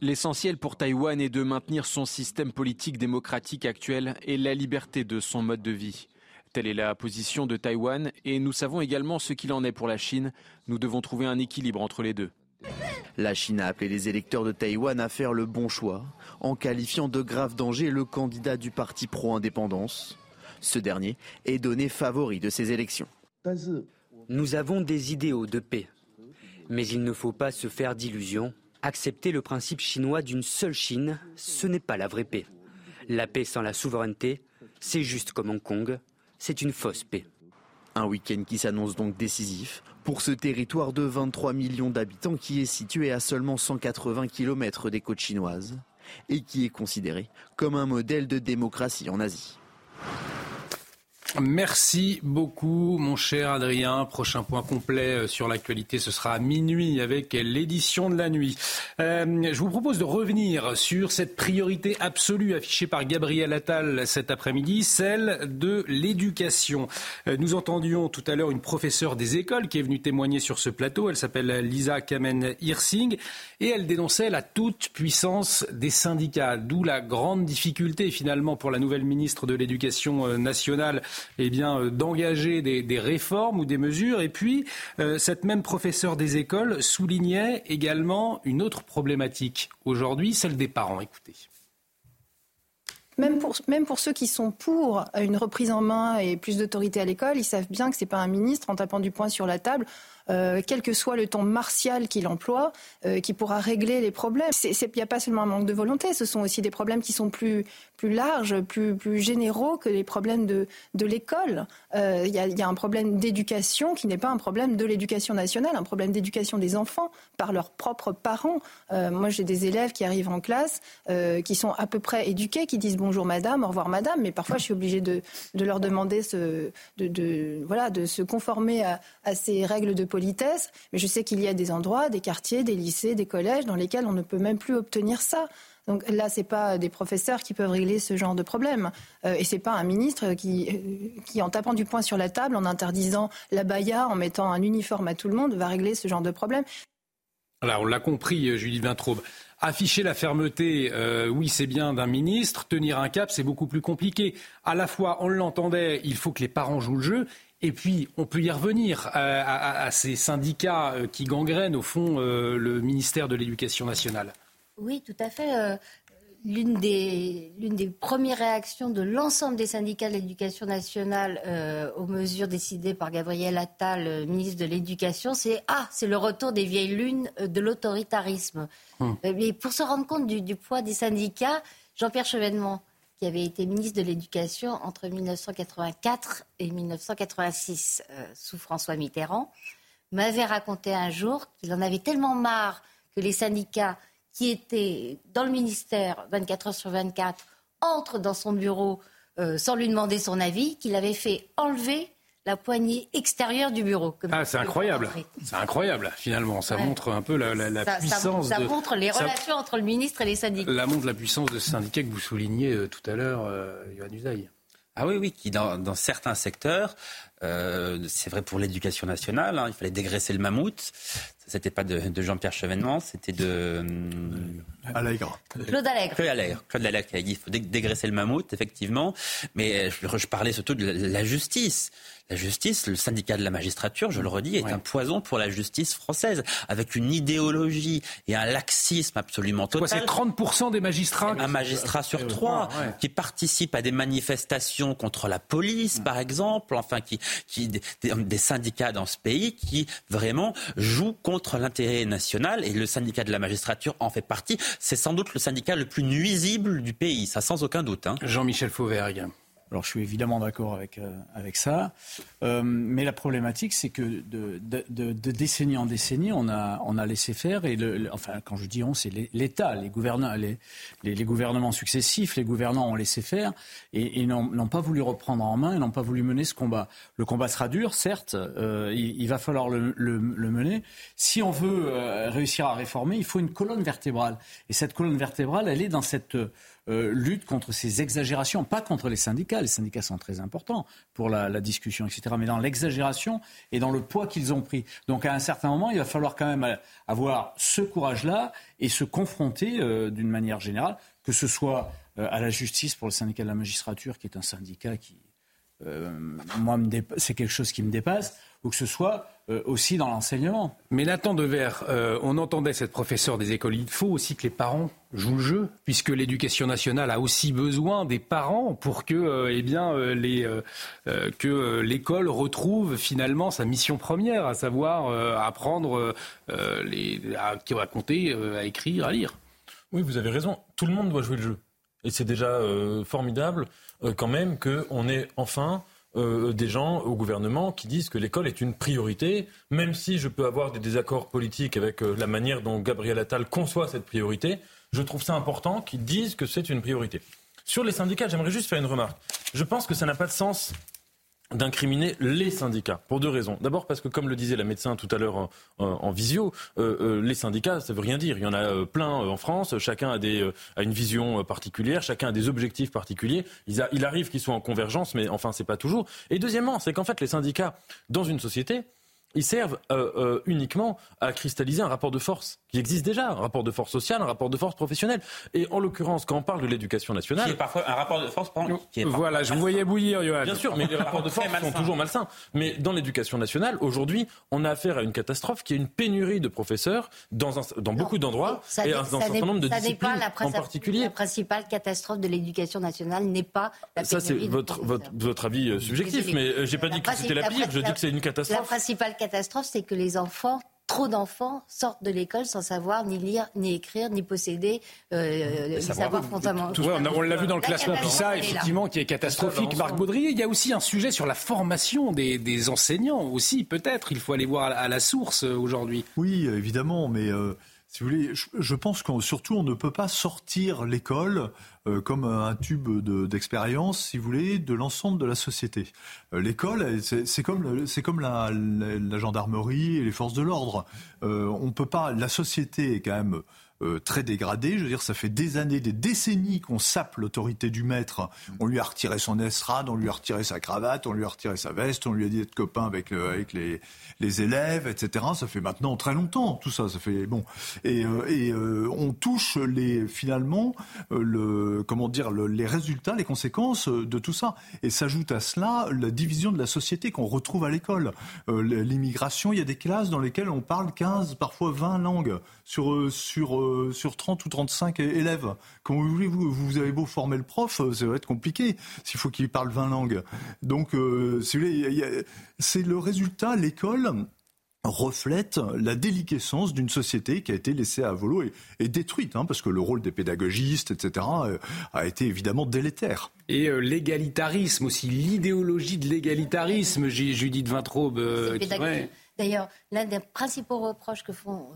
L'essentiel pour Taïwan est de maintenir son système politique démocratique actuel et la liberté de son mode de vie. Telle est la position de Taïwan et nous savons également ce qu'il en est pour la Chine. Nous devons trouver un équilibre entre les deux. La Chine a appelé les électeurs de Taïwan à faire le bon choix en qualifiant de grave danger le candidat du parti pro-indépendance. Ce dernier est donné favori de ces élections. Nous avons des idéaux de paix, mais il ne faut pas se faire d'illusions. Accepter le principe chinois d'une seule Chine, ce n'est pas la vraie paix. La paix sans la souveraineté, c'est juste comme Hong Kong, c'est une fausse paix. Un week-end qui s'annonce donc décisif pour ce territoire de 23 millions d'habitants qui est situé à seulement 180 km des côtes chinoises et qui est considéré comme un modèle de démocratie en Asie. Merci beaucoup, mon cher Adrien. Prochain point complet euh, sur l'actualité, ce sera à minuit avec l'édition de la nuit. Euh, je vous propose de revenir sur cette priorité absolue affichée par Gabriel Attal cet après-midi, celle de l'éducation. Euh, nous entendions tout à l'heure une professeure des écoles qui est venue témoigner sur ce plateau. Elle s'appelle Lisa Kamen-Hirsing et elle dénonçait la toute puissance des syndicats, d'où la grande difficulté finalement pour la nouvelle ministre de l'Éducation nationale eh bien, euh, d'engager des, réformes ou des mesures. Et puis, euh, cette même professeure des écoles soulignait également une autre problématique aujourd'hui, celle des parents. Écoutez. Même pour, même pour ceux qui sont pour une reprise en main et plus d'autorité à l'école, ils savent bien que ce n'est pas un ministre en tapant du poing sur la table euh, quel que soit le ton martial qu'il emploie, euh, qui pourra régler les problèmes. Il n'y a pas seulement un manque de volonté, ce sont aussi des problèmes qui sont plus, plus larges, plus, plus généraux que les problèmes de, de l'école. Euh, il y, a un problème d'éducation qui n'est pas un problème de l'éducation nationale, un problème d'éducation des enfants par leurs propres parents. moi, j'ai des élèves qui arrivent en classe, qui sont à peu près éduqués, qui disent bonjour madame, au revoir madame, mais parfois je suis obligée de, de leur demander ce, de, de, voilà, de se conformer à, à ces règles de mais je sais qu'il y a des endroits, des quartiers, des lycées, des collèges dans lesquels on ne peut même plus obtenir ça. Donc là, ce n'est pas des professeurs qui peuvent régler ce genre de problème. Euh, et ce n'est pas un ministre qui, euh, qui, en tapant du poing sur la table, en interdisant la baya, en mettant un uniforme à tout le monde, va régler ce genre de problème. Alors, on l'a compris, euh, Julie Vintraube. Afficher la fermeté, oui, c'est bien d'un ministre. Tenir un cap, c'est beaucoup plus compliqué. À la fois, on l'entendait, il faut que les parents jouent le jeu. Et puis, on peut y revenir à, ces syndicats euh, qui gangrènent, au fond, euh, le ministère de l'Éducation nationale. Oui, tout à fait. Euh, l'une des, des, premières réactions de l'ensemble des syndicats de l'éducation nationale aux mesures décidées par Gabriel Attal, ministre de l'Éducation, c'est Ah, c'est le retour des vieilles lunes de l'autoritarisme. Hum. Mais pour se rendre compte du, du poids des syndicats, Jean-Pierre Chevènement, qui avait été ministre de l'Éducation entre 1984 et 1986 euh, sous François Mitterrand, m'avait raconté un jour qu'il en avait tellement marre que les syndicats qui étaient dans le ministère 24 heures sur 24 entrent dans son bureau euh, sans lui demander son avis, qu'il avait fait enlever la poignée extérieure du bureau. Ah, c'est incroyable. C'est incroyable, finalement. Ça montre un peu la, puissance. Ça, montre les relations entre le ministre et les syndicats. Ça montre la puissance de ce syndicat que vous soulignez euh, tout à l'heure, euh, Yohann Usaï. Ah oui, oui, qui dans, certains secteurs c'est vrai pour l'éducation nationale. Hein. il fallait dégraisser le mammouth. C'était pas de, Jean-Pierre Chevènement, c'était de. Allègre. Claude Allègre. Claude Allègre. Claude Allègre qui a dit qu'il faut dégraisser le mammouth, effectivement. Mais je, parlais surtout de la justice. La justice, le syndicat de la magistrature, je le redis, est un poison pour la justice française, avec une idéologie et un laxisme absolument total. C'est 30% des magistrats Un magistrat sur trois qui participent à des manifestations contre la police, par exemple, enfin, qui, qui des, syndicats dans ce pays qui vraiment jouent contre l'intérêt national et le syndicat de la magistrature en fait partie. C'est sans doute le syndicat le plus nuisible du pays, ça sans aucun doute. Hein. Jean-Michel Fauvergue. Alors je suis évidemment d'accord avec, euh, avec ça. Euh, mais la problématique, c'est que de, de, de, de, décennie en décennie, on a, on a laissé faire. Et le, enfin, quand je dis on, c'est l'État, les, gouvernements, les, les, gouvernements successifs, les gouvernants ont laissé faire et, et n'ont pas voulu reprendre en main n'ont pas voulu mener ce combat. Le combat sera dur, certes. Euh, il, il, va falloir le, le, le, mener. Si on veut euh, réussir à réformer, il faut une colonne vertébrale. Et cette colonne vertébrale, elle est dans cette euh, lutte contre ces exagérations, pas contre les syndicats. Les syndicats sont très importants pour la, discussion, etc. Mais dans l'exagération et dans le poids qu'ils ont pris. Donc à un certain moment, il va falloir quand même avoir ce courage-là et se confronter euh, d'une manière générale, que ce soit euh, à la justice pour le syndicat de la magistrature, qui est un syndicat qui, moi, c'est quelque chose qui me dépasse, ou que ce soit aussi dans l'enseignement. Mais Nathan Devers, on entendait cette professeure des écoles. Il faut aussi que les parents joue le jeu, puisque l'éducation nationale a aussi besoin des parents pour que, euh, eh bien, euh, les, euh, que l'école retrouve finalement sa mission première, à savoir apprendre les, à, à compter, à écrire, à lire. Oui, vous avez raison. Tout le monde doit jouer le jeu. Et c'est déjà formidable quand même qu'on ait enfin des gens au gouvernement qui disent que l'école est une priorité, même si je peux avoir des désaccords politiques avec la manière dont Gabriel Attal conçoit cette priorité je trouve ça important qu'ils disent que c'est une priorité. Sur les syndicats, j'aimerais juste faire une remarque. Je pense que ça n'a pas de sens d'incriminer les syndicats pour deux raisons. D'abord parce que, comme le disait la médecin tout à l'heure en, visio, euh, euh, les syndicats, ça veut rien dire. Il y en a euh, plein en France. Chacun a, des, a une vision particulière, chacun a des objectifs particuliers. Il, il arrive qu'ils soient en convergence, mais enfin, c'est pas toujours. Et deuxièmement, c'est qu'en fait, les syndicats dans une société, ils servent euh, euh, uniquement à cristalliser un rapport de force qui existe déjà, un rapport de force sociale, un rapport de force professionnelle. Et en l'occurrence, quand on parle de l'éducation nationale, qui est parfois un rapport de force. Qui est voilà, je vous voyais bouillir, Johan. Bien sûr, mais les rapports de force sont toujours malsains. Mais dans l'éducation nationale, aujourd'hui, on a affaire à une catastrophe qui est une pénurie de professeurs dans, un, dans beaucoup d'endroits et dans un certain nombre de disciplines en particulier. La principale catastrophe de l'éducation nationale n'est pas la pénurie Ça, c'est votre, votre, votre, avis euh, subjectif, mais j'ai pas dit que c'était la pire. Je dis que c'est une catastrophe. La principale catastrophe, c'est que les enfants trop d'enfants sortent de l'école sans savoir ni lire, ni écrire, ni posséder euh, les savoirs fondamentaux. on, l'a vu dans le classement PISA, effectivement, qui est catastrophique. Marc Baudrier, il y a aussi un sujet sur la formation des, enseignants aussi, peut-être. Il faut aller voir à, la source euh, aujourd'hui. Oui, évidemment, mais... Euh, si vous voulez, je, pense qu'on surtout on ne peut pas sortir l'école euh, comme un tube d'expérience, si vous voulez, de l'ensemble de la société. Euh, l'école, c'est comme, c'est comme la, la, gendarmerie et les forces de l'ordre. Euh, on peut pas. La société est quand même euh, très dégradé. Je veux dire, ça fait des années, des décennies qu'on sape l'autorité du maître. On lui a retiré son estrade, on lui a retiré sa cravate, on lui a retiré sa veste, on lui a dit d'être copain avec, avec les, les élèves, etc. Ça fait maintenant très longtemps, tout ça. Ça fait bon. Et, euh, et euh, on touche les finalement le comment dire les résultats, les conséquences de tout ça. Et s'ajoute à cela la division de la société qu'on retrouve à l'école. L'immigration, il y a des classes dans lesquelles on parle 15, parfois 20 langues sur sur euh, sur 30 ou 35 élèves. Comment voulez-vous Vous avez beau former le prof, euh, ça va être compliqué s'il faut qu'il parle 20 langues. Donc, euh, c'est le résultat, l'école reflète la déliquescence d'une société qui a été laissée à volo et, détruite, hein, parce que le rôle des pédagogistes, etc., a été évidemment délétère. Et l'égalitarisme aussi, l'idéologie de l'égalitarisme, Judith Vintraube. D'ailleurs, l'un des principaux reproches que font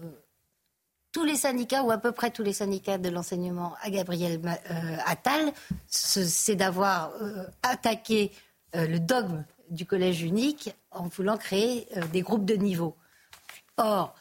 tous les syndicats, ou à peu près tous les syndicats de l'enseignement à Gabriel euh, Attal, c'est d'avoir euh, attaqué euh, le dogme du collège unique en voulant créer des groupes de niveau. Or,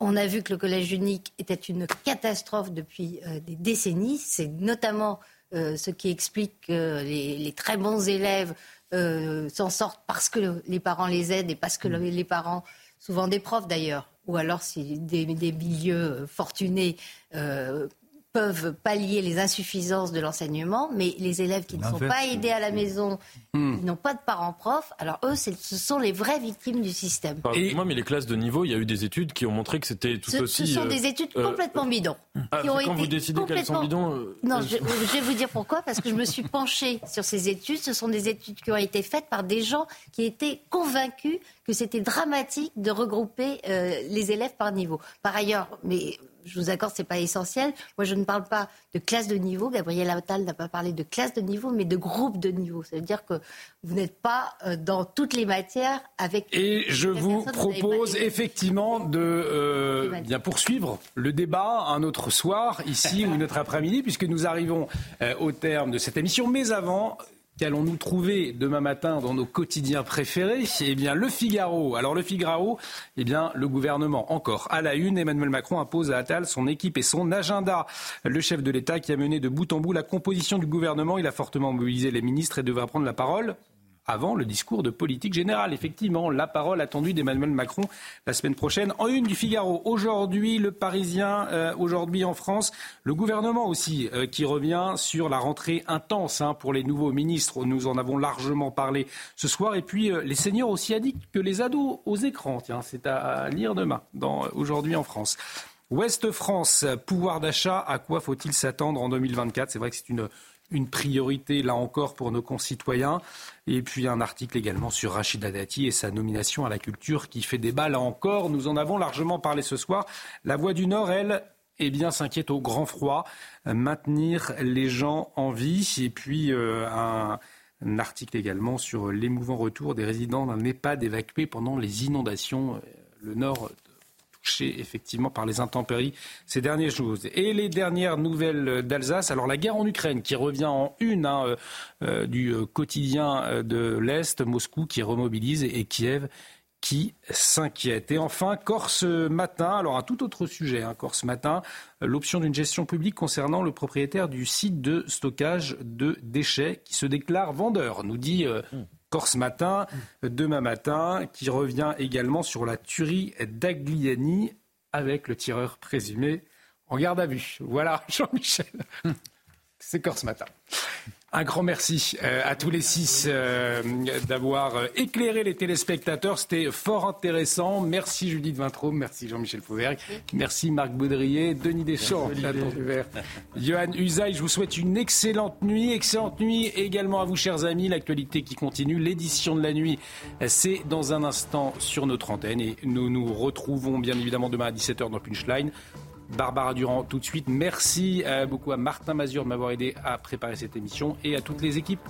on a vu que le collège unique était une catastrophe depuis des décennies. C'est notamment ce qui explique que les, les, très bons élèves s'en sortent parce que les parents les aident et parce que les parents, souvent des profs d'ailleurs, ou alors si des, des milieux fortunés euh, peuvent pallier les insuffisances de l'enseignement, mais les élèves qui ne sont pas aidés à la maison, qui n'ont pas de parents profs, alors eux, ce sont les vraies victimes du système. Et moi, mais les classes de niveau, il y a eu des études qui ont montré que c'était tout aussi. Ce sont des euh, études euh, complètement bidons. Ah, quand vous décidez qu'elles sont bidons. Euh, non, je, je, vais vous dire pourquoi, parce que je me suis penchée sur ces études. Ce sont des études qui ont été faites par des gens qui étaient convaincus que c'était dramatique de regrouper les élèves par niveau. Par ailleurs, mais je vous accorde, c'est pas essentiel. Moi, je ne parle pas de classe de niveau. Gabriel Attal n'a pas parlé de classe de niveau, mais de groupe de niveau. Ça veut dire que vous n'êtes pas euh, dans toutes les matières avec. Et je vous propose effectivement de euh, bien poursuivre le débat un autre soir, ici ou une autre après-midi, puisque nous arrivons euh, au terme de cette émission. Mais avant, Qu'allons-nous trouver demain matin dans nos quotidiens préférés? Eh bien, le Figaro. Alors, le Figaro, eh bien, le gouvernement encore. À la une, Emmanuel Macron impose à Attal son équipe et son agenda. Le chef de l'État qui a mené de bout en bout la composition du gouvernement, il a fortement mobilisé les ministres et devra prendre la parole avant le discours de politique générale. Effectivement, la parole attendue d'Emmanuel Macron la semaine prochaine en une du Figaro. Aujourd'hui, le Parisien, euh, aujourd'hui en France, le gouvernement aussi euh, qui revient sur la rentrée intense hein, pour les nouveaux ministres. Nous en avons largement parlé ce soir. Et puis, euh, les seniors aussi addicts que les ados aux écrans. Tiens, c'est à lire demain, dans aujourd'hui en France. Ouest France, pouvoir d'achat, à quoi faut-il s'attendre en 2024 C'est vrai que c'est une une priorité, là encore, pour nos concitoyens. Et puis un article également sur Rachida Dati et sa nomination à la culture qui fait débat, là encore. Nous en avons largement parlé ce soir. La Voix du Nord, elle, eh bien, s'inquiète au grand froid, maintenir les gens en vie. Et puis euh, un, un, article également sur l'émouvant retour des résidents d'un EHPAD évacué pendant les inondations. Le Nord effectivement par les intempéries ces dernières jours. Et les dernières nouvelles d'Alsace, alors la guerre en Ukraine qui revient en une hein, euh, euh, du euh, quotidien de l'Est, Moscou qui remobilise et Kiev qui s'inquiète. Et enfin, Corse Matin, alors un tout autre sujet, hein, Corse Matin, l'option d'une gestion publique concernant le propriétaire du site de stockage de déchets qui se déclare vendeur, nous dit Corse Matin, demain matin, qui revient également sur la tuerie d'Agliani avec le tireur présumé en garde à vue. Voilà, Jean-Michel. C'est Corse Matin. Un grand merci euh, à tous les six euh, d'avoir euh, éclairé les téléspectateurs. C'était fort intéressant. Merci Judith Vintraud, merci Jean-Michel Fauvergue, merci Marc Baudrier, Denis Deschamps, Johan Usaï. Je vous souhaite une excellente nuit. Excellente nuit également à vous, chers amis. L'actualité qui continue. L'édition de la nuit, c'est dans un instant sur notre antenne. Et nous nous retrouvons bien évidemment demain à 17h dans Punchline. Barbara Durand tout de suite. Merci euh, beaucoup à Martin Mazur de m'avoir aidé à préparer cette émission et à toutes les équipes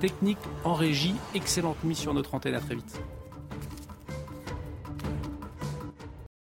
techniques en régie. Excellente nuit sur notre antenne. À très vite.